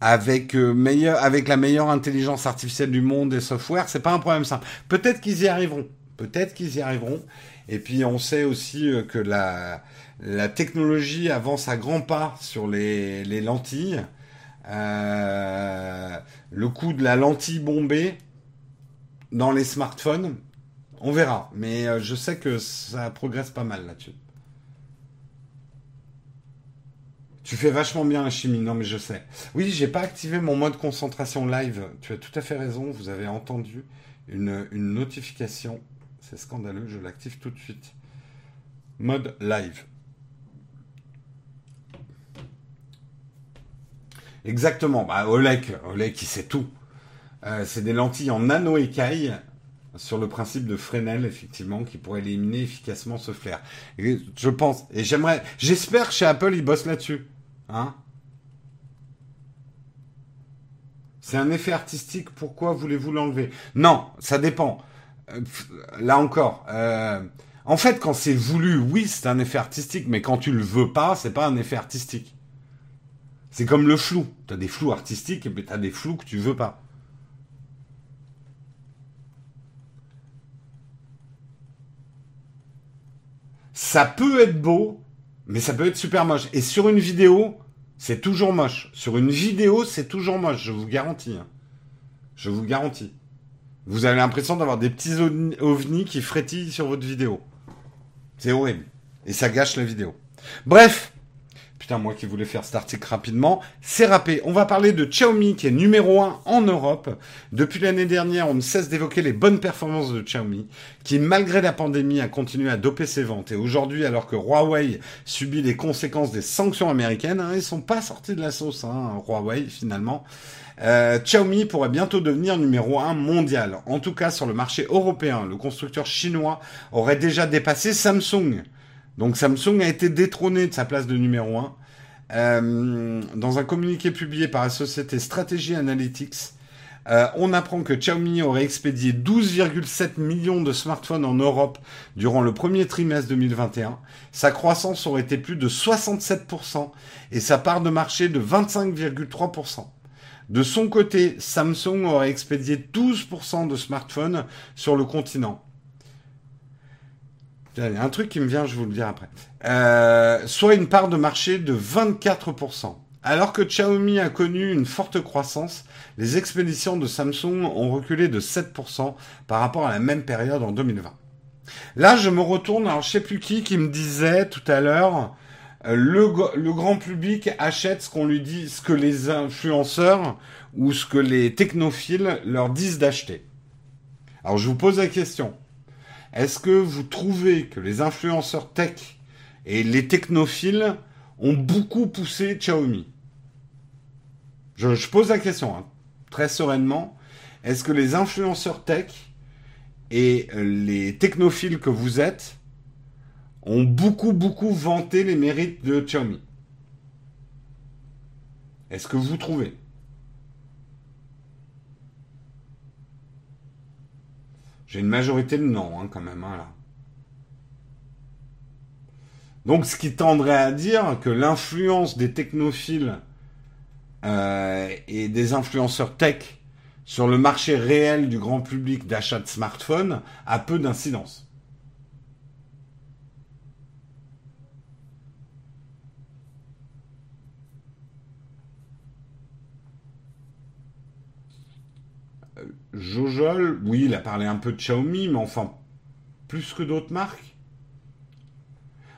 avec euh, meilleur, avec la meilleure intelligence artificielle du monde et software, c'est pas un problème simple. Peut-être qu'ils y arriveront, peut-être qu'ils y arriveront. Et puis on sait aussi euh, que la, la technologie avance à grands pas sur les, les lentilles. Euh, le coût de la lentille bombée dans les smartphones, on verra. Mais euh, je sais que ça progresse pas mal là-dessus. Tu fais vachement bien la chimie, non mais je sais. Oui, j'ai pas activé mon mode concentration live. Tu as tout à fait raison, vous avez entendu une, une notification. C'est scandaleux, je l'active tout de suite. Mode live. Exactement. Bah, Olek, Olek, il sait tout. Euh, c'est des lentilles en nano écaille sur le principe de Fresnel, effectivement, qui pourrait éliminer efficacement ce flair. Et je pense, et j'aimerais, j'espère que chez Apple, ils bossent là-dessus. Hein? C'est un effet artistique, pourquoi voulez-vous l'enlever? Non, ça dépend. Euh, là encore, euh, en fait, quand c'est voulu, oui, c'est un effet artistique, mais quand tu le veux pas, c'est pas un effet artistique. C'est comme le flou. Tu as des flous artistiques et puis tu as des flous que tu veux pas. Ça peut être beau, mais ça peut être super moche. Et sur une vidéo, c'est toujours moche. Sur une vidéo, c'est toujours moche, je vous garantis. Hein. Je vous garantis. Vous avez l'impression d'avoir des petits ovnis qui frétillent sur votre vidéo. C'est horrible. Et ça gâche la vidéo. Bref, Moi qui voulais faire cet article rapidement, c'est râpé. On va parler de Xiaomi qui est numéro 1 en Europe. Depuis l'année dernière, on ne cesse d'évoquer les bonnes performances de Xiaomi, qui malgré la pandémie a continué à doper ses ventes. Et aujourd'hui, alors que Huawei subit les conséquences des sanctions américaines, hein, ils sont pas sortis de la sauce, hein, Huawei finalement. Euh, Xiaomi pourrait bientôt devenir numéro 1 mondial. En tout cas, sur le marché européen, le constructeur chinois aurait déjà dépassé Samsung. Donc Samsung a été détrôné de sa place de numéro 1. Euh, dans un communiqué publié par la société Strategy Analytics, euh, on apprend que Xiaomi aurait expédié 12,7 millions de smartphones en Europe durant le premier trimestre 2021. Sa croissance aurait été plus de 67% et sa part de marché de 25,3%. De son côté, Samsung aurait expédié 12% de smartphones sur le continent. Il y a un truc qui me vient, je vous le dirai après. Euh, soit une part de marché de 24%. Alors que Xiaomi a connu une forte croissance, les expéditions de Samsung ont reculé de 7% par rapport à la même période en 2020. Là, je me retourne, alors je sais plus qui qui me disait tout à l'heure, euh, le, le, grand public achète ce qu'on lui dit, ce que les influenceurs ou ce que les technophiles leur disent d'acheter. Alors je vous pose la question. Est-ce que vous trouvez que les influenceurs tech et les technophiles ont beaucoup poussé Xiaomi? Je, pose la question, hein, très sereinement. Est-ce que les influenceurs tech et euh, les technophiles que vous êtes ont beaucoup, beaucoup vanté les mérites de Xiaomi? Est-ce que vous trouvez? J'ai une majorité de non, hein, quand même, hein, là. Donc, ce qui tendrait à dire que l'influence des technophiles euh, et des influenceurs tech sur le marché réel du grand public d'achat de smartphones a peu d'incidence. Jojol, oui, il a parlé un peu de Xiaomi, mais enfin, plus que d'autres marques.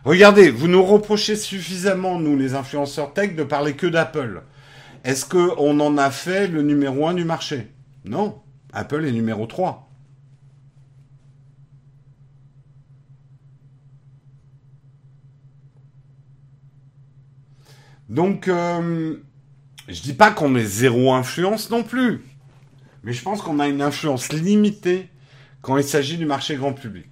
Regardez, vous nous reprochez suffisamment, nous, les influenceurs tech, de parler que d'Apple. Est-ce qu'on en a fait le numéro 1 du marché? Non. Apple est numéro 3. Donc, euh, je dis pas qu'on est zéro influence non plus. Mais je pense qu'on a une influence limitée quand il s'agit du marché grand public.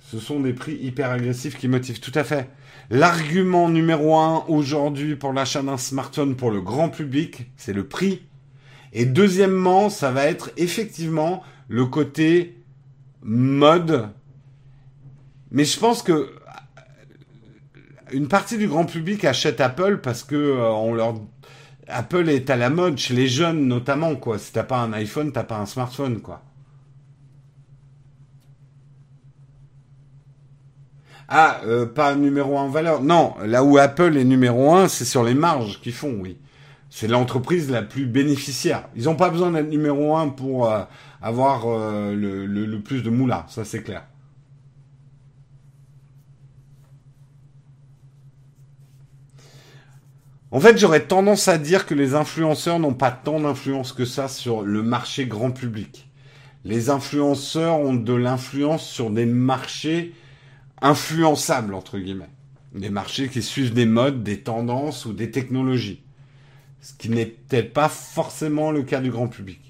Ce sont des prix hyper agressifs qui motivent tout à fait. L'argument numéro un aujourd'hui pour l'achat d'un smartphone pour le grand public, c'est le prix. Et deuxièmement, ça va être effectivement le côté mode. Mais je pense que une partie du grand public achète Apple parce que euh, on leur Apple est à la mode chez les jeunes notamment quoi. Si t'as pas un iPhone, t'as pas un smartphone quoi. Ah, euh, pas numéro un en valeur. Non, là où Apple est numéro un, c'est sur les marges qu'ils font, oui. C'est l'entreprise la plus bénéficiaire. Ils n'ont pas besoin d'être numéro un pour euh, avoir le, le, plus de moula, ça c'est clair. En fait, j'aurais tendance à dire que les influenceurs n'ont pas tant d'influence que ça sur le marché grand public. Les influenceurs ont de l'influence sur des marchés influençables, entre guillemets. Des marchés qui suivent des modes, des tendances ou des technologies. Ce qui n'est peut-être pas forcément le cas du grand public.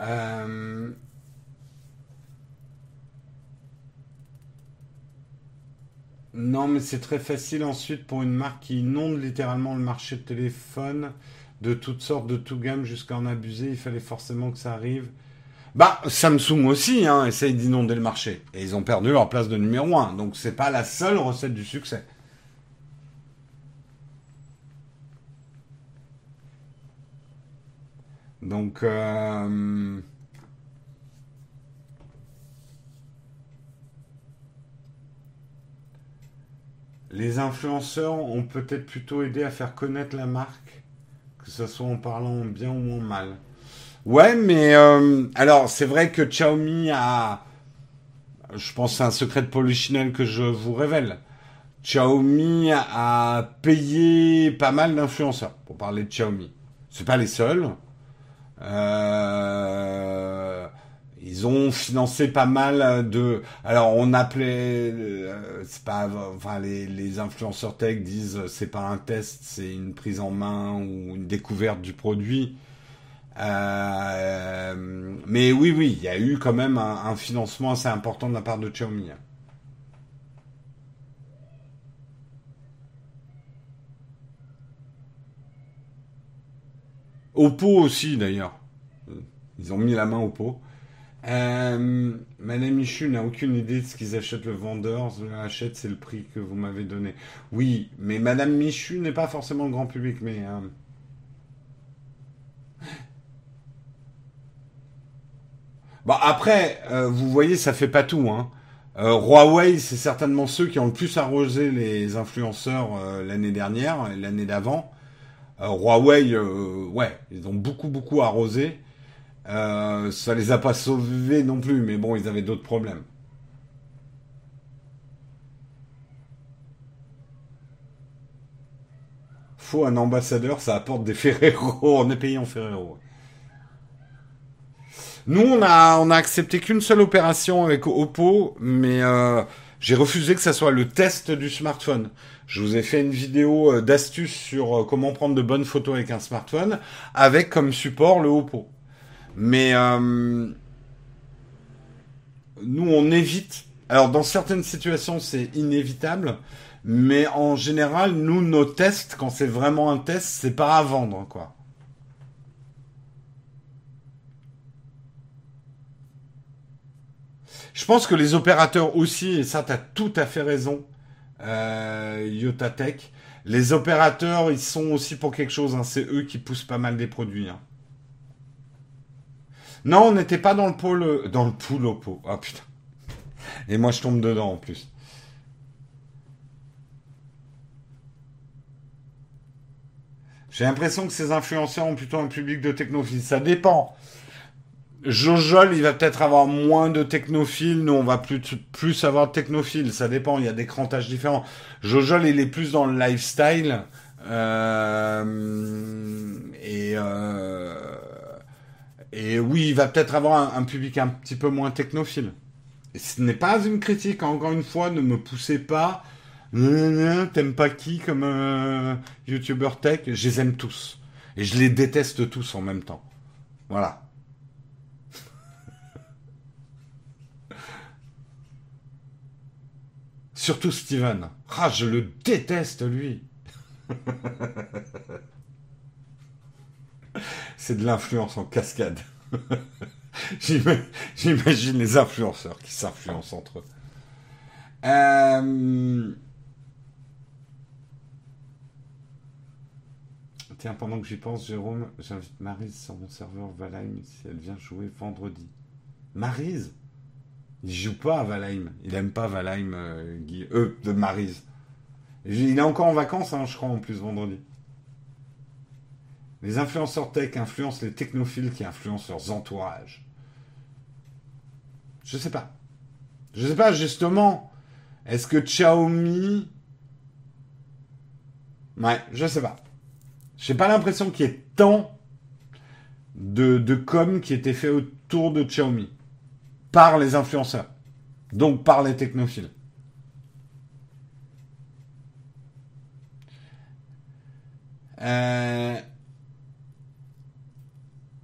Euh, non, mais c'est très facile ensuite pour une marque qui inonde littéralement le marché de téléphone de toutes sortes, de tout gamme jusqu'à en abuser. Il fallait forcément que ça arrive. Bah, Samsung aussi, hein, essaye d'inonder le marché. Et ils ont perdu leur place de numéro 1. Donc c'est pas la seule recette du succès. Donc, euh, les influenceurs ont peut-être plutôt aidé à faire connaître la marque, que ce soit en parlant bien ou en mal. Ouais, mais euh, alors c'est vrai que Xiaomi a, je pense c'est un secret de polichinelle que je vous révèle. Xiaomi a payé pas mal d'influenceurs pour parler de Xiaomi. C'est pas les seuls. Euh, ils ont financé pas mal de. Alors on appelait, euh, c'est pas, enfin les, les, influenceurs tech disent c'est pas un test, c'est une prise en main ou une découverte du produit. Euh, mais oui, oui, il y a eu quand même un, un, financement assez important de la part de Xiaomi. Oppo aussi, d'ailleurs. Ils ont mis la main au pot. Euh, Madame Michu n'a aucune idée de ce qu'ils achètent le vendeur. C'est le prix que vous m'avez donné. Oui, mais Madame Michu n'est pas forcément le grand public, mais. Euh... Après, euh, vous voyez, ça fait pas tout. Hein. Euh, Huawei, c'est certainement ceux qui ont le plus arrosé les influenceurs euh, l'année dernière et l'année d'avant. Euh, Huawei, euh, ouais, ils ont beaucoup beaucoup arrosé. Euh, ça les a pas sauvés non plus, mais bon, ils avaient d'autres problèmes. Faut un ambassadeur, ça apporte des Ferrero. On est payé en Ferrero. Nous, on a, on a accepté qu'une seule opération avec Oppo, mais euh, j'ai refusé que ça soit le test du smartphone. Je vous ai fait une vidéo euh, d'astuces sur euh, comment prendre de bonnes photos avec un smartphone, avec comme support le Oppo. Mais euh, nous, on évite. Alors, dans certaines situations, c'est inévitable. Mais en général, nous, nos tests, quand c'est vraiment un test, c'est pas à vendre, quoi. Je pense que les opérateurs aussi, et ça, tu as tout à fait raison, euh, Yotatech, les opérateurs, ils sont aussi pour quelque chose. Hein. C'est eux qui poussent pas mal des produits. Hein. Non, on n'était pas dans le pôle, dans le pool au pot. Ah putain. Et moi, je tombe dedans en plus. J'ai l'impression que ces influenceurs ont plutôt un public de technophiles. Ça dépend. Jojol, il va peut-être avoir moins de technophiles. Nous, on va plus, plus avoir de technophiles. Ça dépend. Il y a des crantages différents. Jojol, il est plus dans le lifestyle. Euh, et, euh, et oui, il va peut-être avoir un, public un petit peu moins technophile. Ce n'est pas une critique. Encore une fois, ne me poussez pas. T'aimes pas qui comme euh, YouTuber tech? Je les aime tous. Et je les déteste tous en même temps. Voilà. Surtout Steven. Ah, je le déteste, lui. C'est de l'influence en cascade. J'imagine les influenceurs qui s'influencent entre eux. Euh... Tiens, pendant que j'y pense, Jérôme, j'invite Marise sur mon serveur Valheim si elle vient jouer vendredi. Marise? Il joue pas à Valheim. Il aime pas Valheim, euh, Guy, euh, de Marise. Il est encore en vacances, hein, je crois, en plus, vendredi. Les influenceurs tech influencent les technophiles qui influencent leurs entourages. Je sais pas. Je sais pas, justement. Est-ce que Xiaomi. Ouais, je sais pas. J'ai pas l'impression qu'il y ait tant de, de com qui était fait autour de Xiaomi. Par les influenceurs. Donc par les technophiles. Euh,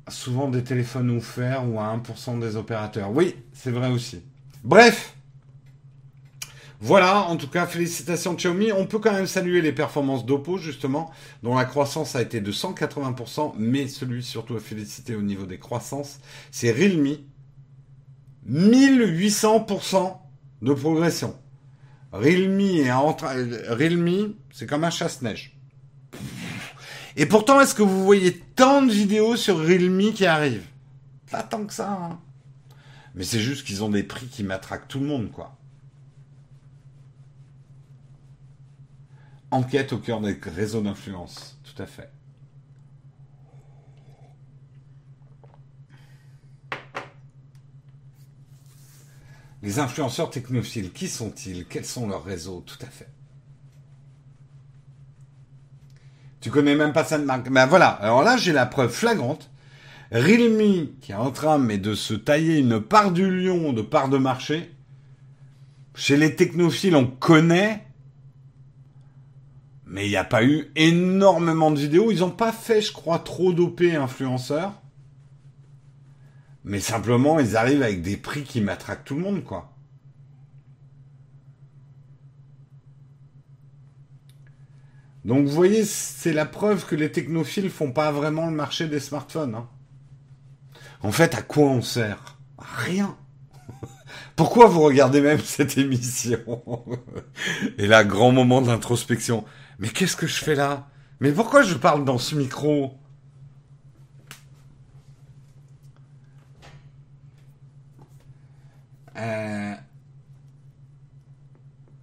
souvent des téléphones offerts ou à 1% des opérateurs. Oui, c'est vrai aussi. Bref, voilà, en tout cas, félicitations Xiaomi. On peut quand même saluer les performances d'Oppo, justement, dont la croissance a été de 180%, mais celui surtout à féliciter au niveau des croissances, c'est Realme. 1800% de progression. Realme est en Realme, c'est comme un chasse-neige. Et pourtant, est-ce que vous voyez tant de vidéos sur Realme qui arrivent? Pas tant que ça. Hein. Mais c'est juste qu'ils ont des prix qui m'attraquent tout le monde, quoi. Enquête au cœur des réseaux d'influence. Tout à fait. Les influenceurs technophiles, qui sont-ils? Quels sont leurs réseaux Tout à fait? Tu connais même pas ça de marque. Ben voilà, alors là j'ai la preuve flagrante. Realme qui est en train mais de se tailler une part du lion de part de marché. Chez les technophiles, on connaît. Mais il n'y a pas eu énormément de vidéos. Ils n'ont pas fait, je crois, trop d'OP influenceurs. Mais simplement, ils arrivent avec des prix qui m'attraquent tout le monde, quoi. Donc vous voyez, c'est la preuve que les technophiles font pas vraiment le marché des smartphones. Hein. En fait, à quoi on sert? Rien. Pourquoi vous regardez même cette émission? Et là, grand moment d'introspection. Mais qu'est-ce que je fais là? Mais pourquoi je parle dans ce micro? Euh...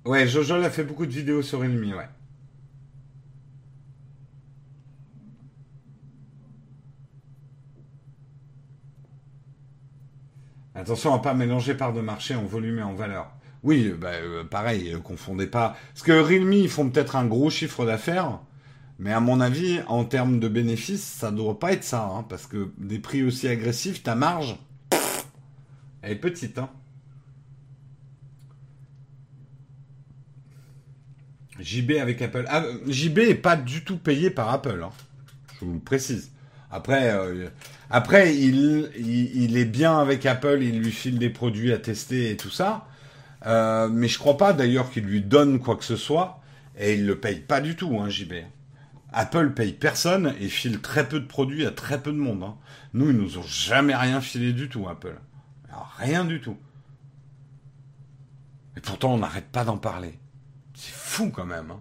Ouais, Jojo a fait beaucoup de vidéos sur Realme, ouais. Attention à pas mélanger part de marché en volume et en valeur. Oui, bah, euh, pareil, ne confondez pas. Parce que Realme, ils font peut-être un gros chiffre d'affaires, mais à mon avis, en termes de bénéfices, ça ne doit pas être ça, hein, parce que des prix aussi agressifs, ta marge, elle est petite. Hein. JB avec Apple. Ah, JB est pas du tout payé par Apple, hein. je vous le précise. Après, euh, il, est bien avec Apple, il lui file des produits à tester et tout ça. Euh, mais je crois pas d'ailleurs qu'il lui donne quoi que ce soit. Et il le paye pas du tout, hein, JB. Apple paye personne et file très peu de produits à très peu de monde. Hein. Nous, ils nous ont jamais rien filé du tout, Apple. rien du tout. Et pourtant, on n'arrête pas d'en parler. C'est fou quand même. Hein.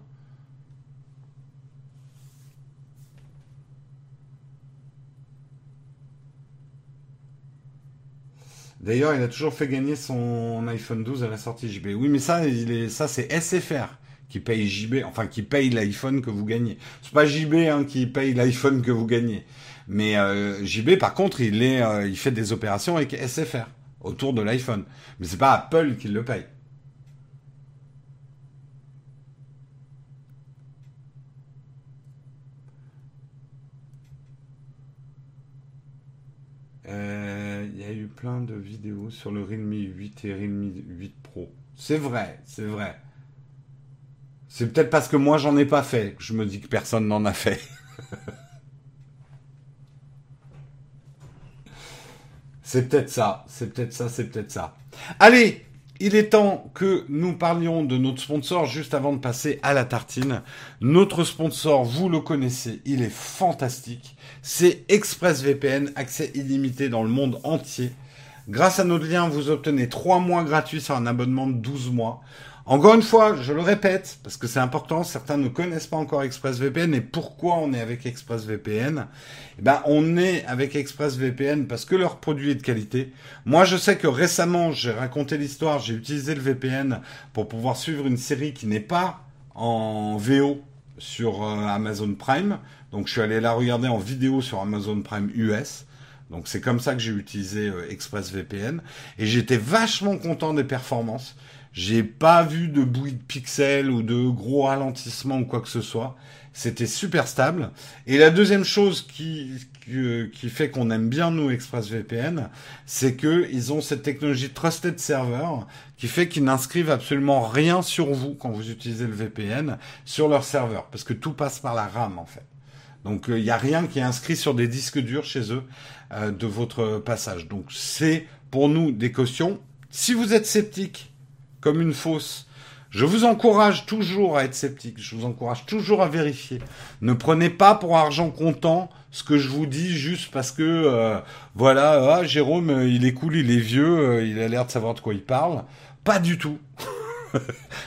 D'ailleurs, il a toujours fait gagner son iPhone 12 à la sortie JB. Oui, mais ça, ça c'est SFR qui paye JB, enfin qui paye l'iPhone que vous gagnez. C'est pas JB hein, qui paye l'iPhone que vous gagnez. Mais euh, JB, par contre, il euh, il fait des opérations avec SFR autour de l'iPhone. Mais c'est pas Apple qui le paye. Euh, il y a eu plein de vidéos sur le Realme 8 et Realme 8 Pro. C'est vrai, c'est vrai. C'est peut-être parce que moi j'en ai pas fait que je me dis que personne n'en a fait. c'est peut-être ça, c'est peut-être ça, c'est peut-être ça. Allez, il est temps que nous parlions de notre sponsor juste avant de passer à la tartine. Notre sponsor, vous le connaissez, il est fantastique. C'est ExpressVPN, accès illimité dans le monde entier. Grâce à notre lien, vous obtenez 3 mois gratuits sur un abonnement de 12 mois. Encore une fois, je le répète, parce que c'est important, certains ne connaissent pas encore ExpressVPN et pourquoi on est avec ExpressVPN? Eh ben, on est avec ExpressVPN parce que leur produit est de qualité. Moi, je sais que récemment, j'ai raconté l'histoire, j'ai utilisé le VPN pour pouvoir suivre une série qui n'est pas en VO sur euh, Amazon Prime. Donc je suis allé la regarder en vidéo sur Amazon Prime US. Donc c'est comme ça que j'ai utilisé euh, ExpressVPN et j'étais vachement content des performances. J'ai pas vu de bruit de pixels ou de gros ralentissements ou quoi que ce soit. C'était super stable. Et la deuxième chose qui, qui, fait qu'on aime bien nous ExpressVPN, c'est que ils ont cette technologie Trusted Server qui fait qu'ils n'inscrivent absolument rien sur vous quand vous utilisez le VPN sur leur serveur, parce que tout passe par la RAM en fait. Donc il euh, n'y a rien qui est inscrit sur des disques durs chez eux euh, de votre passage. Donc c'est pour nous des cautions. Si vous êtes sceptique, comme une fausse, je vous encourage toujours à être sceptique. Je vous encourage toujours à vérifier. Ne prenez pas pour argent comptant ce que je vous dis juste parce que euh, voilà, ah, Jérôme, il est cool, il est vieux, il a l'air de savoir de quoi il parle. Pas du tout.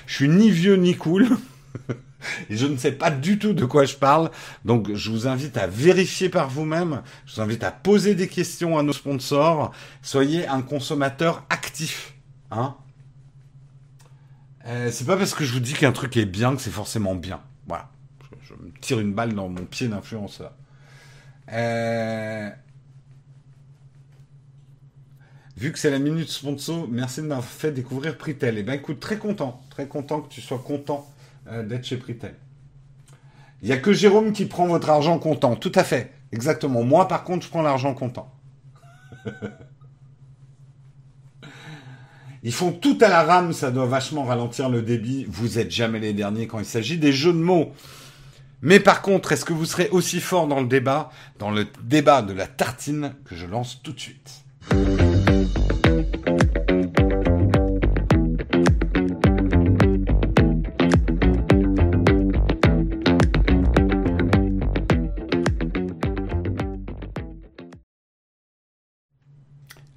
je suis ni vieux ni cool. et je ne sais pas du tout de quoi je parle. Donc, je vous invite à vérifier par vous-même. Je vous invite à poser des questions à nos sponsors. Soyez un consommateur actif. Hein euh, c'est pas parce que je vous dis qu'un truc est bien que c'est forcément bien. Voilà. Je, me tire une balle dans mon pied d'influenceur. Euh... Vu que c'est la minute sponsor, merci de m'avoir fait découvrir Pritel. Eh ben écoute, très content, très content que tu sois content d'être chez Pritel. Il n'y a que Jérôme qui prend votre argent comptant. Tout à fait. Exactement. Moi, par contre, je prends l'argent comptant. Ils font tout à la rame, ça doit vachement ralentir le débit. Vous êtes jamais les derniers quand il s'agit des jeux de mots. Mais par contre, est-ce que vous serez aussi fort dans le débat, dans le débat de la tartine que je lance tout de suite?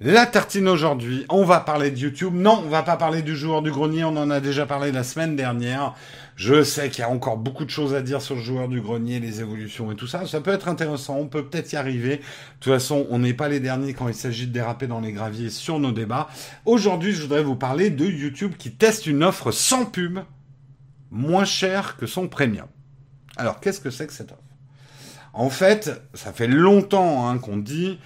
La tartine aujourd'hui, on va parler de YouTube. Non, on va pas parler du joueur du grenier, on en a déjà parlé la semaine dernière. Je sais qu'il y a encore beaucoup de choses à dire sur le joueur du grenier, les évolutions et tout ça. Ça peut être intéressant, on peut peut-être y arriver. De toute façon, on n'est pas les derniers quand il s'agit de déraper dans les graviers sur nos débats. Aujourd'hui, je voudrais vous parler de YouTube qui teste une offre sans pub, moins chère que son premium. Alors, qu'est-ce que c'est que cette offre? En fait, ça fait longtemps hein, qu'on dit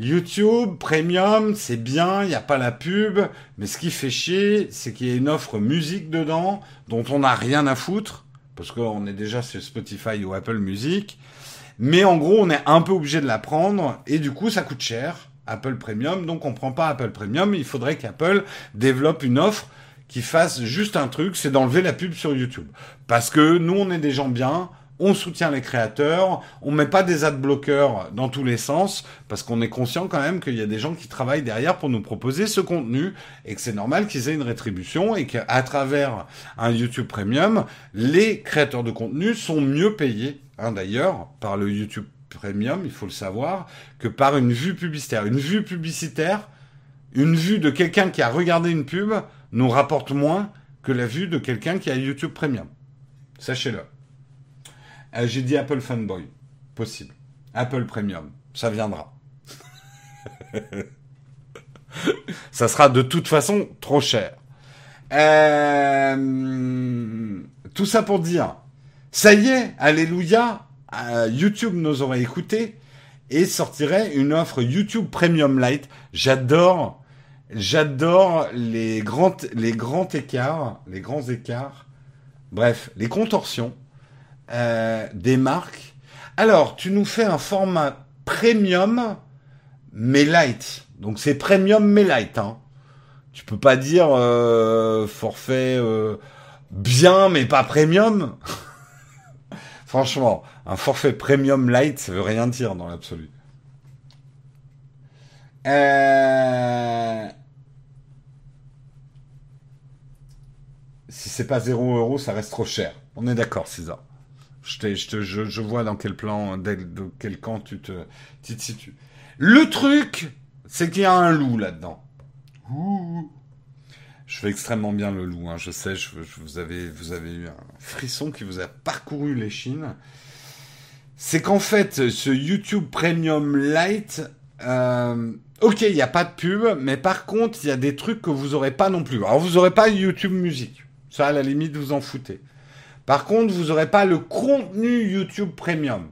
YouTube Premium, c'est bien, il n'y a pas la pub, mais ce qui fait chier, c'est qu'il y a une offre musique dedans dont on n'a rien à foutre, parce qu'on est déjà sur Spotify ou Apple Music. Mais en gros, on est un peu obligé de la prendre, et du coup, ça coûte cher, Apple Premium, donc on prend pas Apple Premium, il faudrait qu'Apple développe une offre qui fasse juste un truc, c'est d'enlever la pub sur YouTube. Parce que nous, on est des gens bien, on soutient les créateurs, on met pas des ad bloqueurs dans tous les sens, parce qu'on est conscient quand même qu'il y a des gens qui travaillent derrière pour nous proposer ce contenu, et que c'est normal qu'ils aient une rétribution, et qu'à travers un YouTube Premium, les créateurs de contenu sont mieux payés, hein, d'ailleurs, par le YouTube Premium, il faut le savoir, que par une vue publicitaire. Une vue publicitaire, une vue de quelqu'un qui a regardé une pub, nous rapporte moins que la vue de quelqu'un qui a YouTube Premium. Sachez-le. Euh, j'ai dit Apple Fanboy. Possible. Apple Premium. Ça viendra. ça sera de toute façon trop cher. Euh, tout ça pour dire, ça y est, alléluia, euh, YouTube nous aurait écouté et sortirait une offre YouTube Premium Lite. J'adore, j'adore les grands, les grands écarts, les grands écarts, bref, les contorsions euh, des marques. Alors, tu nous fais un format premium, mais light. Donc c'est premium, mais light. Hein. Tu peux pas dire euh, forfait euh, bien, mais pas premium. Franchement, un forfait premium light, ça veut rien dire dans l'absolu. Si c'est pas 0 euros, ça reste trop cher. On est d'accord, César. Je, vois dans quel plan, de quel camp tu te, situes. Le truc, c'est qu'il y a un loup là-dedans. Je fais extrêmement bien le loup, hein. je sais, vous, avez, vous avez eu un frisson qui vous a parcouru les chines. C'est qu'en fait, ce YouTube Premium Lite, euh, ok, il n'y a pas de pub, mais par contre, il y a des trucs que vous n'aurez pas non plus. Alors, vous n'aurez pas YouTube Musique. Ça, à la limite, vous en foutez. Par contre, vous n'aurez pas le contenu YouTube Premium.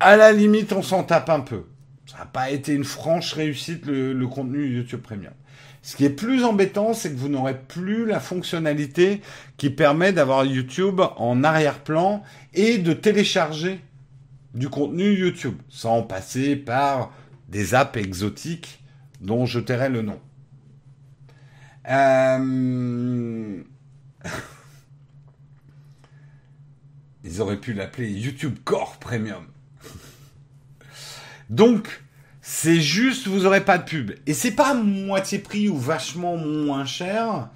À la limite, on s'en tape un peu. Ça n'a pas été une franche réussite le, contenu YouTube Premium. Ce qui est plus embêtant, c'est que vous n'aurez plus la fonctionnalité qui permet d'avoir YouTube en arrière-plan et de télécharger du contenu YouTube sans passer par des apps exotiques dont je tairai le nom. Euh, ils auraient pu l'appeler YouTube Core Premium. Donc, c'est juste, vous aurez pas de pub. Et c'est pas moitié prix ou vachement moins cher.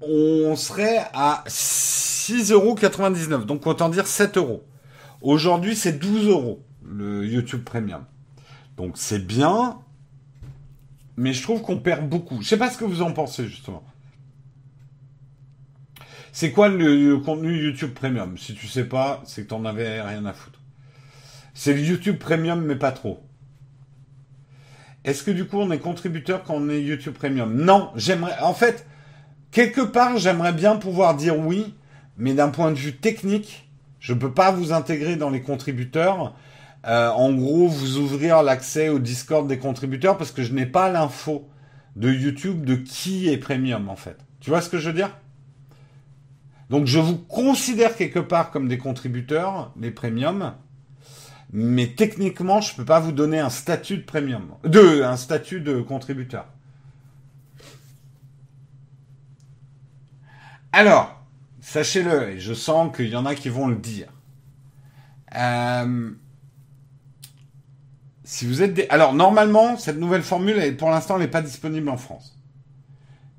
On serait à 6,99€. Donc, autant dire 7 euros. Aujourd'hui, c'est 12 euros, le YouTube Premium. Donc, c'est bien. Mais je trouve qu'on perd beaucoup. Je sais pas ce que vous en pensez, justement. C'est quoi le, contenu YouTube Premium Si tu sais pas, c'est que t'en avais rien à foutre. C'est le YouTube Premium, mais pas trop. Est-ce que du coup on est contributeur quand on est YouTube Premium? Non, j'aimerais. En fait, quelque part, j'aimerais bien pouvoir dire oui, mais d'un point de vue technique, je ne peux pas vous intégrer dans les contributeurs. Euh, en gros, vous ouvrir l'accès au Discord des contributeurs parce que je n'ai pas l'info de YouTube de qui est Premium en fait. Tu vois ce que je veux dire? Donc je vous considère quelque part comme des contributeurs, les Premium, mais techniquement, je ne peux pas vous donner un statut de premium, de un statut de contributeur. Alors, sachez-le, et je sens qu'il y en a qui vont le dire. Euh, si vous êtes. Alors, normalement, cette nouvelle formule, pour l'instant, n'est pas disponible en France.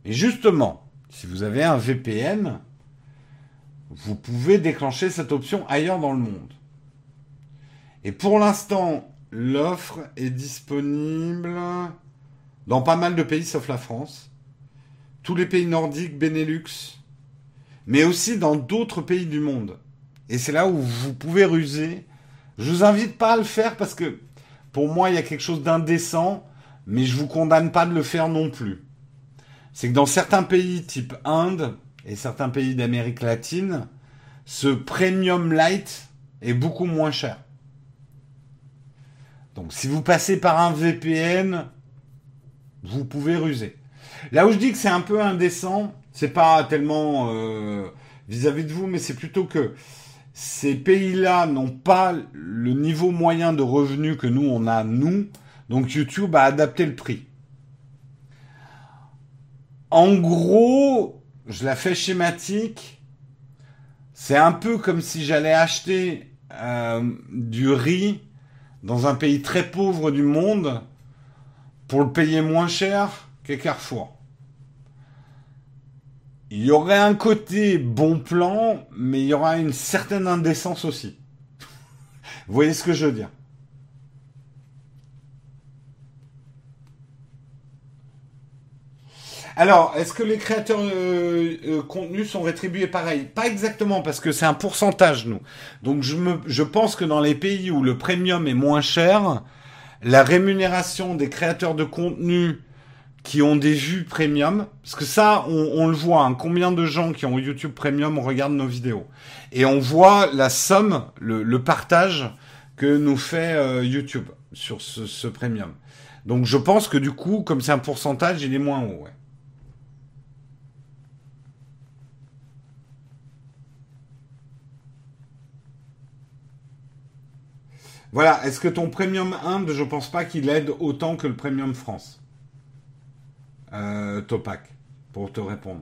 Et justement, si vous avez un VPN, vous pouvez déclencher cette option ailleurs dans le monde. Et pour l'instant, l'offre est disponible dans pas mal de pays sauf la France. Tous les pays nordiques, Benelux, mais aussi dans d'autres pays du monde. Et c'est là où vous pouvez ruser. Je vous invite pas à le faire parce que pour moi, il y a quelque chose d'indécent, mais je vous condamne pas de le faire non plus. C'est que dans certains pays type Inde et certains pays d'Amérique latine, ce premium light est beaucoup moins cher. Donc si vous passez par un VPN, vous pouvez ruser. Là où je dis que c'est un peu indécent, c'est pas tellement euh, vis-à-vis de vous, mais c'est plutôt que ces pays-là n'ont pas le niveau moyen de revenus que nous on a nous, donc YouTube a adapté le prix. En gros, je la fais schématique. C'est un peu comme si j'allais acheter euh, du riz dans un pays très pauvre du monde pour le payer moins cher que Carrefour. Il y aurait un côté bon plan, mais il y aura une certaine indécence aussi. Vous voyez ce que je veux dire? Alors, est-ce que les créateurs euh, euh, contenus sont rétribués pareil? Pas exactement, parce que c'est un pourcentage, nous. Donc, je, pense que dans les pays où le premium est moins cher, la rémunération des créateurs de contenu qui ont des vues premium, parce que ça, on, le voit, hein, combien de gens qui ont YouTube Premium regardent nos vidéos. Et on voit la somme, le, partage que nous fait euh, YouTube sur ce, ce premium. Donc je pense que du coup, comme c'est un pourcentage, il est moins haut. Ouais. Voilà, est-ce que ton Premium Inde, je pense pas qu'il aide autant que le Premium France euh, Topac, pour te répondre.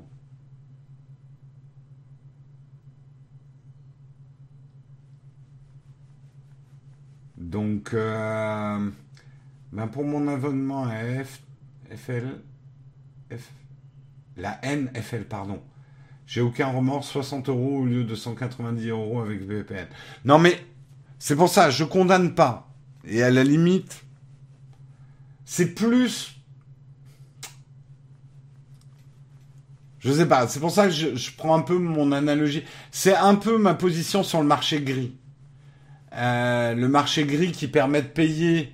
Donc, euh, ben pour mon abonnement à FL, la NFL, pardon, j'ai aucun remords, 60 euros au lieu de 190 euros avec VPN. Non mais c'est pour ça, je condamne pas. Et à la limite, c'est plus. Je sais pas, c'est pour ça que je, prends un peu mon analogie. C'est un peu ma position sur le marché gris. Euh, le marché gris qui permet de payer,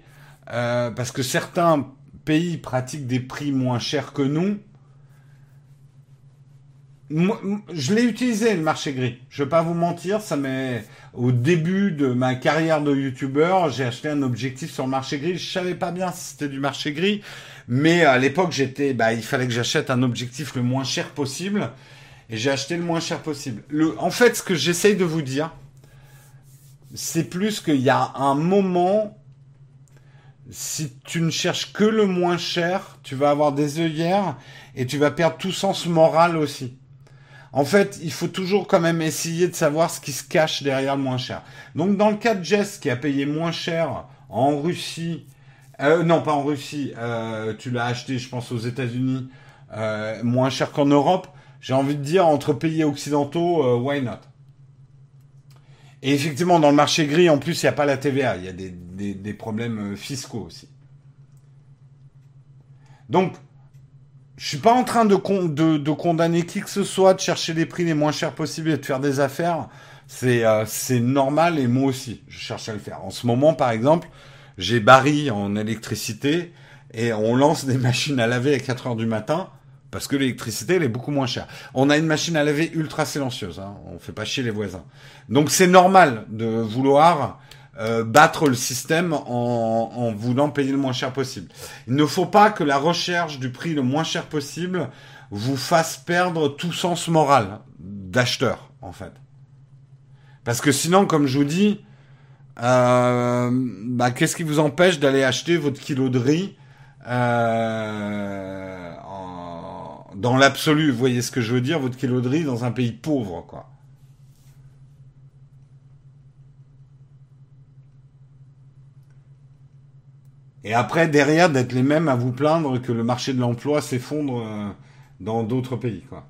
euh, parce que certains pays pratiquent des prix moins chers que nous. Je l'ai utilisé le marché gris. Je vais pas vous mentir, ça m'est au début de ma carrière de youtubeur, j'ai acheté un objectif sur le marché gris. Je savais pas bien si c'était du marché gris, mais à l'époque j'étais, bah il fallait que j'achète un objectif le moins cher possible, et j'ai acheté le moins cher possible. Le, en fait, ce que j'essaye de vous dire, c'est plus qu'il y a un moment, si tu ne cherches que le moins cher, tu vas avoir des œillères et tu vas perdre tout sens moral aussi. En fait, il faut toujours quand même essayer de savoir ce qui se cache derrière le moins cher. Donc dans le cas de Jess qui a payé moins cher en Russie, euh, non pas en Russie, euh, tu l'as acheté je pense aux États-Unis, euh, moins cher qu'en Europe, j'ai envie de dire entre pays occidentaux, why not? Et effectivement dans le marché gris en plus il n'y a pas la TVA, il y a des, des problèmes fiscaux aussi. Donc je suis pas en train de, de, condamner qui que ce soit, de chercher les prix les moins chers possibles et de faire des affaires. C'est euh, normal et moi aussi, je cherche à le faire. En ce moment, par exemple, j'ai Barry en électricité et on lance des machines à laver à 4 heures du matin parce que l'électricité elle est beaucoup moins chère. On a une machine à laver ultra silencieuse, hein, on fait pas chier les voisins. Donc c'est normal de vouloir euh, battre le système en, en, voulant payer le moins cher possible. Il ne faut pas que la recherche du prix le moins cher possible vous fasse perdre tout sens moral d'acheteur, en fait. Parce que sinon, comme je vous dis, euh, bah, qu'est-ce qui vous empêche d'aller acheter votre kilo de riz euh, dans l'absolu? Vous voyez ce que je veux dire? Votre kilo de riz dans un pays pauvre, quoi. Et après, derrière, d'être les mêmes à vous plaindre que le marché de l'emploi s'effondre euh, dans d'autres pays, quoi.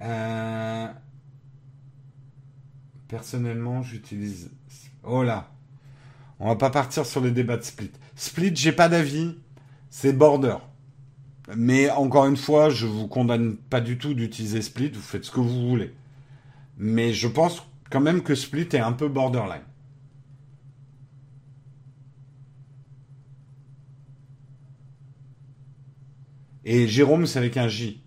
Euh, personnellement, j'utilise. Oh là, on va pas partir sur les débats de Split. Split, j'ai pas d'avis. C'est border. Mais encore une fois, je vous condamne pas du tout d'utiliser Split, vous faites ce que vous voulez. Mais je pense quand même que Split est un peu borderline. Et Jérôme, c'est avec un J.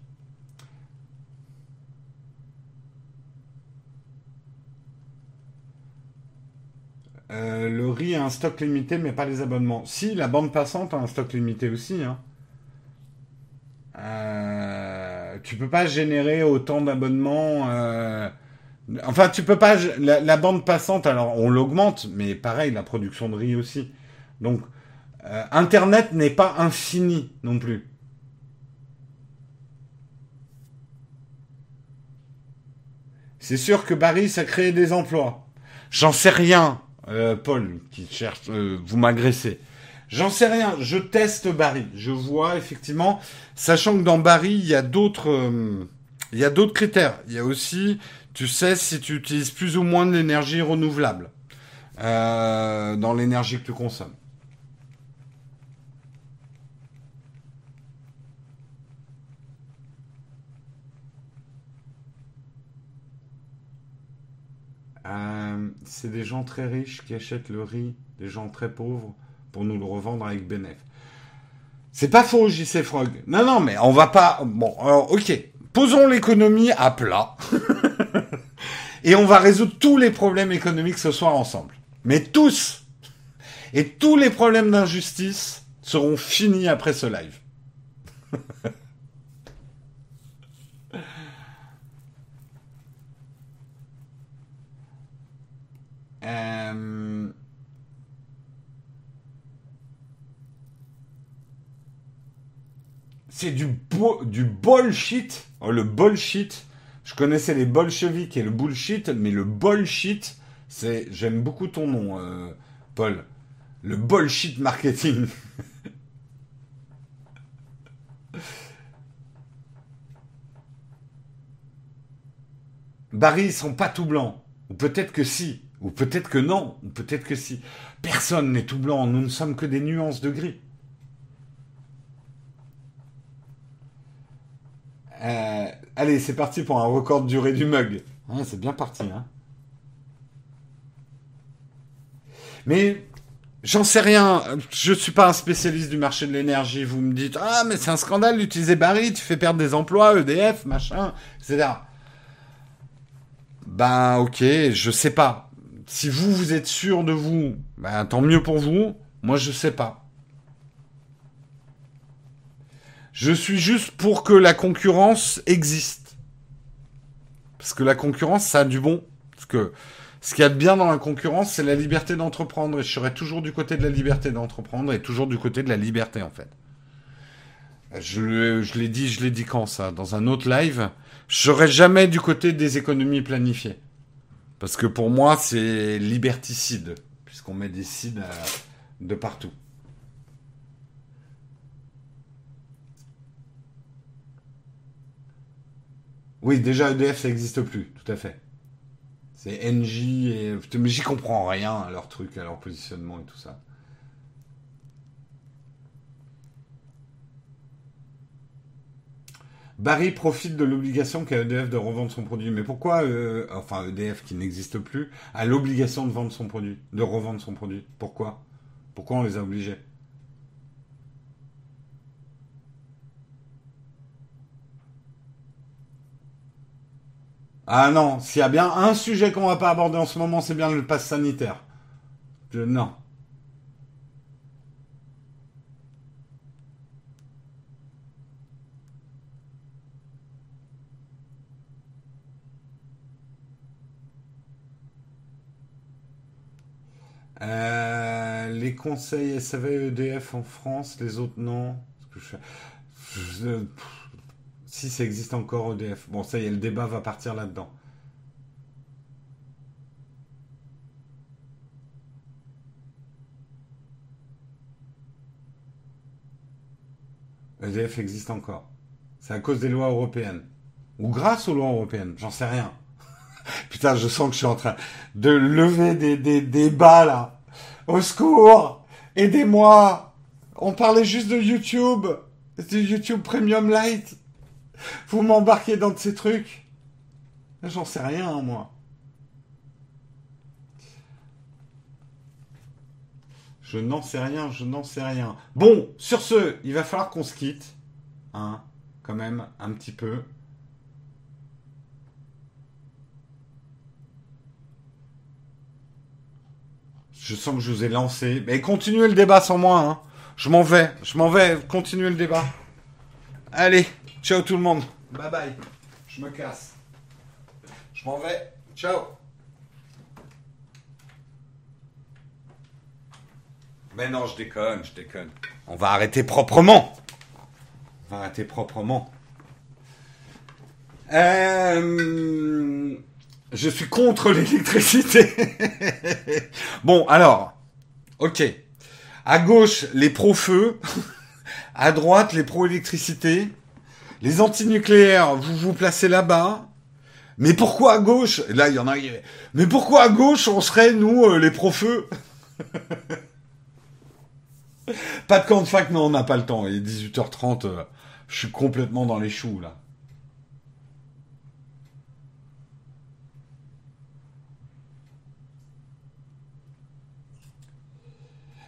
Euh, le riz a un stock limité, mais pas les abonnements. Si, la bande passante a un stock limité aussi. Hein. Euh, tu peux pas générer autant d'abonnements. Euh, enfin, tu peux pas. La, bande passante, alors on l'augmente, mais pareil, la production de riz aussi. Donc, euh, Internet n'est pas infini non plus. C'est sûr que Barry, ça crée des emplois. J'en sais rien, Paul, qui cherche. vous m'agressez. J'en sais rien. Je teste Barry. Je vois effectivement, sachant que dans Barry, il y a d'autres, euh, il y a d'autres critères. Il y a aussi, tu sais, si tu utilises plus ou moins de l'énergie renouvelable euh, dans l'énergie que tu consommes. Euh, c'est des gens très riches qui achètent le riz, des gens très pauvres pour nous le revendre avec Benef. C'est pas faux, JC Frog. Non, non, mais on va pas. Bon, alors, ok. Posons l'économie à plat. et on va résoudre tous les problèmes économiques ce soir ensemble. Mais tous. Et tous les problèmes d'injustice seront finis après ce live. euh... c'est du, du bullshit. Oh, le bullshit. Je connaissais les bolcheviks et le bullshit, mais le bullshit, c'est. J'aime beaucoup ton nom, euh, Paul. Le bullshit marketing. Barry, ils sont pas tout blancs. Ou peut-être que si. Ou peut-être que non. Ou peut-être que si. Personne n'est tout blanc. Nous ne sommes que des nuances de gris. Euh, allez, c'est parti pour un record de durée du mug. c'est bien parti. Hein. Mais J'en sais rien. Je suis pas un spécialiste du marché de l'énergie. Vous me dites ah mais c'est un scandale d'utiliser Barry, tu fais perdre des emplois, EDF, machin, etc. Ben ok, je sais pas. Si vous vous êtes sûr de vous, ben tant mieux pour vous. Moi je sais pas. Je suis juste pour que la concurrence existe. Parce que la concurrence, ça a du bon. Parce que ce qu'il y a de bien dans la concurrence, c'est la liberté d'entreprendre. Et je serai toujours du côté de la liberté d'entreprendre et toujours du côté de la liberté, en fait. Je, l'ai dit, je l'ai dit quand ça? Dans un autre live. Je serai jamais du côté des économies planifiées. Parce que pour moi, c'est liberticide. Puisqu'on met des cides euh, de partout. Oui, déjà EDF, ça n'existe plus, tout à fait. C'est NJ et. Mais j'y comprends rien à leur truc, à leur positionnement et tout ça. Barry profite de l'obligation qu'a EDF de revendre son produit. Mais pourquoi, euh, enfin EDF qui n'existe plus, a l'obligation de vendre son produit, de revendre son produit? Pourquoi? Pourquoi on les a obligés? Ah non, s'il y a bien un sujet qu'on va pas aborder en ce moment, c'est bien le pass sanitaire. non. Euh, les conseils SAV EDF en France, les autres non. Si ça existe encore EDF. Bon, ça y est, le débat va partir là-dedans. EDF existe encore. C'est à cause des lois européennes. Ou grâce aux lois européennes, j'en sais rien. Putain, je sens que je suis en train de lever des, des débats là. Au secours Aidez-moi On parlait juste de YouTube. Du YouTube Premium Light. Vous m'embarquez dans de ces trucs J'en sais rien, moi. Je n'en sais rien, je n'en sais rien. Bon, sur ce, il va falloir qu'on se quitte. Hein, quand même, un petit peu. Je sens que je vous ai lancé. Mais continuez le débat sans moi. Hein. Je m'en vais. Je m'en vais. Continuez le débat. Allez. Ciao tout le monde. Bye bye. Je me casse. Je m'en vais. Ciao. Mais non, je déconne, je déconne. On va arrêter proprement. On va arrêter proprement. Euh, je suis contre l'électricité. bon, alors, ok. À gauche, les pro-feu. À droite, les pro-électricité. Les antinucléaires, vous vous placez là-bas. Mais pourquoi à gauche? Là, il y en a. Mais pourquoi à gauche on serait nous euh, les profeux? Pas de camp de fac, non, on n'a pas le temps. Il est 18h30. Euh, je suis complètement dans les choux là.